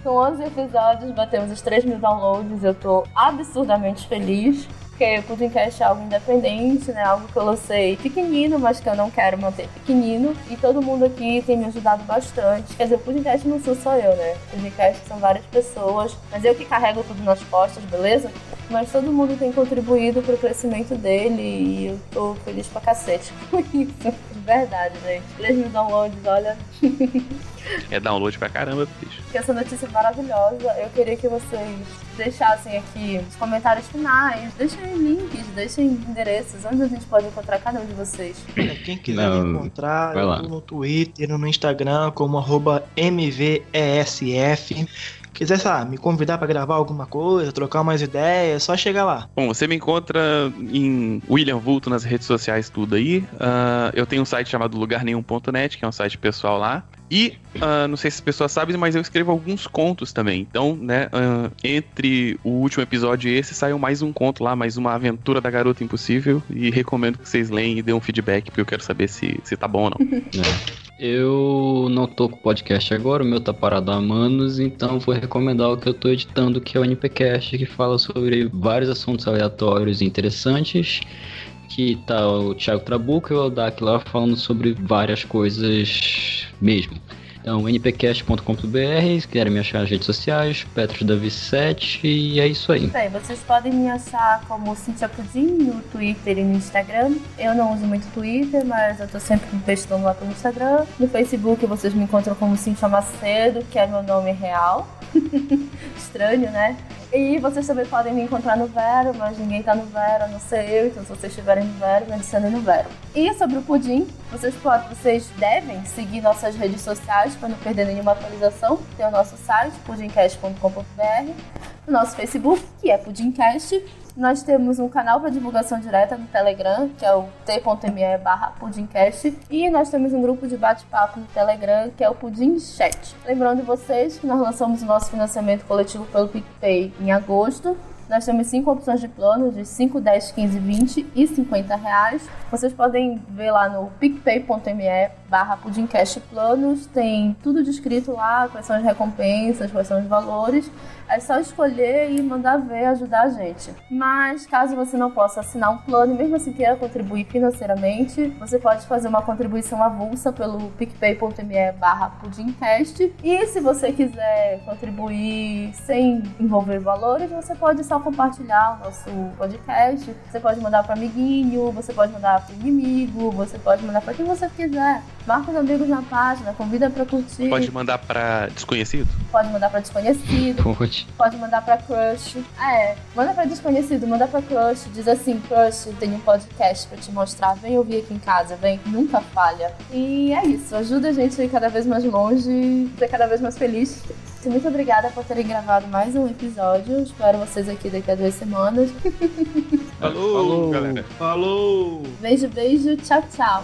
Com 11 episódios, batemos os 3 mil downloads. Eu tô absurdamente feliz. Porque o Pudimcast é algo independente, né? Algo que eu lancei pequenino, mas que eu não quero manter pequenino. E todo mundo aqui tem me ajudado bastante. Quer dizer, o Pudimcast não sou só eu, né? O Pudimcast são várias pessoas. Mas eu que carrego tudo nas costas, beleza? Mas todo mundo tem contribuído pro crescimento dele e eu tô feliz pra cacete com isso. De verdade, gente. 3 mil downloads, olha. É download pra caramba, bicho. essa notícia é maravilhosa. Eu queria que vocês deixassem aqui os comentários finais, deixem links, deixem endereços, onde a gente pode encontrar cada um de vocês. Quem quiser Não, me encontrar, eu tô no Twitter, no Instagram, como arroba MVESF. Quiser, sabe, me convidar pra gravar alguma coisa, trocar umas ideias, é só chegar lá. Bom, você me encontra em William Vulto nas redes sociais, tudo aí. Ah, eu tenho um site chamado lugarnenhum.net, que é um site pessoal lá. E, ah, não sei se as pessoas sabem, mas eu escrevo alguns contos também. Então, né, ah, entre o último episódio e esse, saiu mais um conto lá, mais uma aventura da Garota Impossível. E recomendo que vocês leem e dêem um feedback, porque eu quero saber se, se tá bom ou não. Eu não tô com podcast agora, o meu tá parado há anos, então vou recomendar o que eu tô editando, que é o NPcast, que fala sobre vários assuntos aleatórios e interessantes. Que tá o Thiago Trabuco e o Odak lá falando sobre várias coisas mesmo. Então, npcast.com.br, se quiserem me achar nas redes sociais, PetrosDavi7 e é isso aí. Bem, vocês podem me achar como Cintia Pudim no Twitter e no Instagram. Eu não uso muito Twitter, mas eu tô sempre postando lá pelo Instagram. No Facebook vocês me encontram como Cintia Macedo, que é meu nome real. Estranho, né? E vocês também podem me encontrar no Vero, mas ninguém tá no Vero, a não ser eu. Então, se vocês estiverem no Vero, me adicionem no Vero. E sobre o Pudim, vocês, podem, vocês devem seguir nossas redes sociais para não perder nenhuma atualização. Tem o nosso site, pudimcast.com.br, o nosso Facebook, que é Pudimcast, nós temos um canal para divulgação direta no Telegram, que é o t.me barra pudimcast. E nós temos um grupo de bate-papo no Telegram, que é o Pudim Chat. Lembrando vocês que nós lançamos o nosso financiamento coletivo pelo PicPay em agosto. Nós temos cinco opções de plano de 5, 10, 15, 20 e 50 reais. Vocês podem ver lá no picpay.me barra planos. Tem tudo descrito lá, quais são as recompensas, quais são os valores. É só escolher e mandar ver, ajudar a gente. Mas caso você não possa assinar um plano e mesmo assim queira contribuir financeiramente, você pode fazer uma contribuição avulsa pelo picpay.me barra pudimcast. E se você quiser contribuir sem envolver valores, você pode só compartilhar o nosso podcast. Você pode mandar para amiguinho, você pode mandar para inimigo, você pode mandar para quem você quiser. Marca os amigos na página, convida para curtir. Pode mandar para desconhecido? Pode mandar para desconhecido. Pode mandar pra crush. É, manda pra desconhecido, manda pra crush. Diz assim, crush, tem um podcast pra te mostrar. Vem ouvir aqui em casa, vem. Nunca falha. E é isso. Ajuda a gente a ir cada vez mais longe, ser cada vez mais feliz. Muito obrigada por terem gravado mais um episódio. Espero vocês aqui daqui a duas semanas. Falou, Falou. galera. Falou. Beijo, beijo. Tchau, tchau.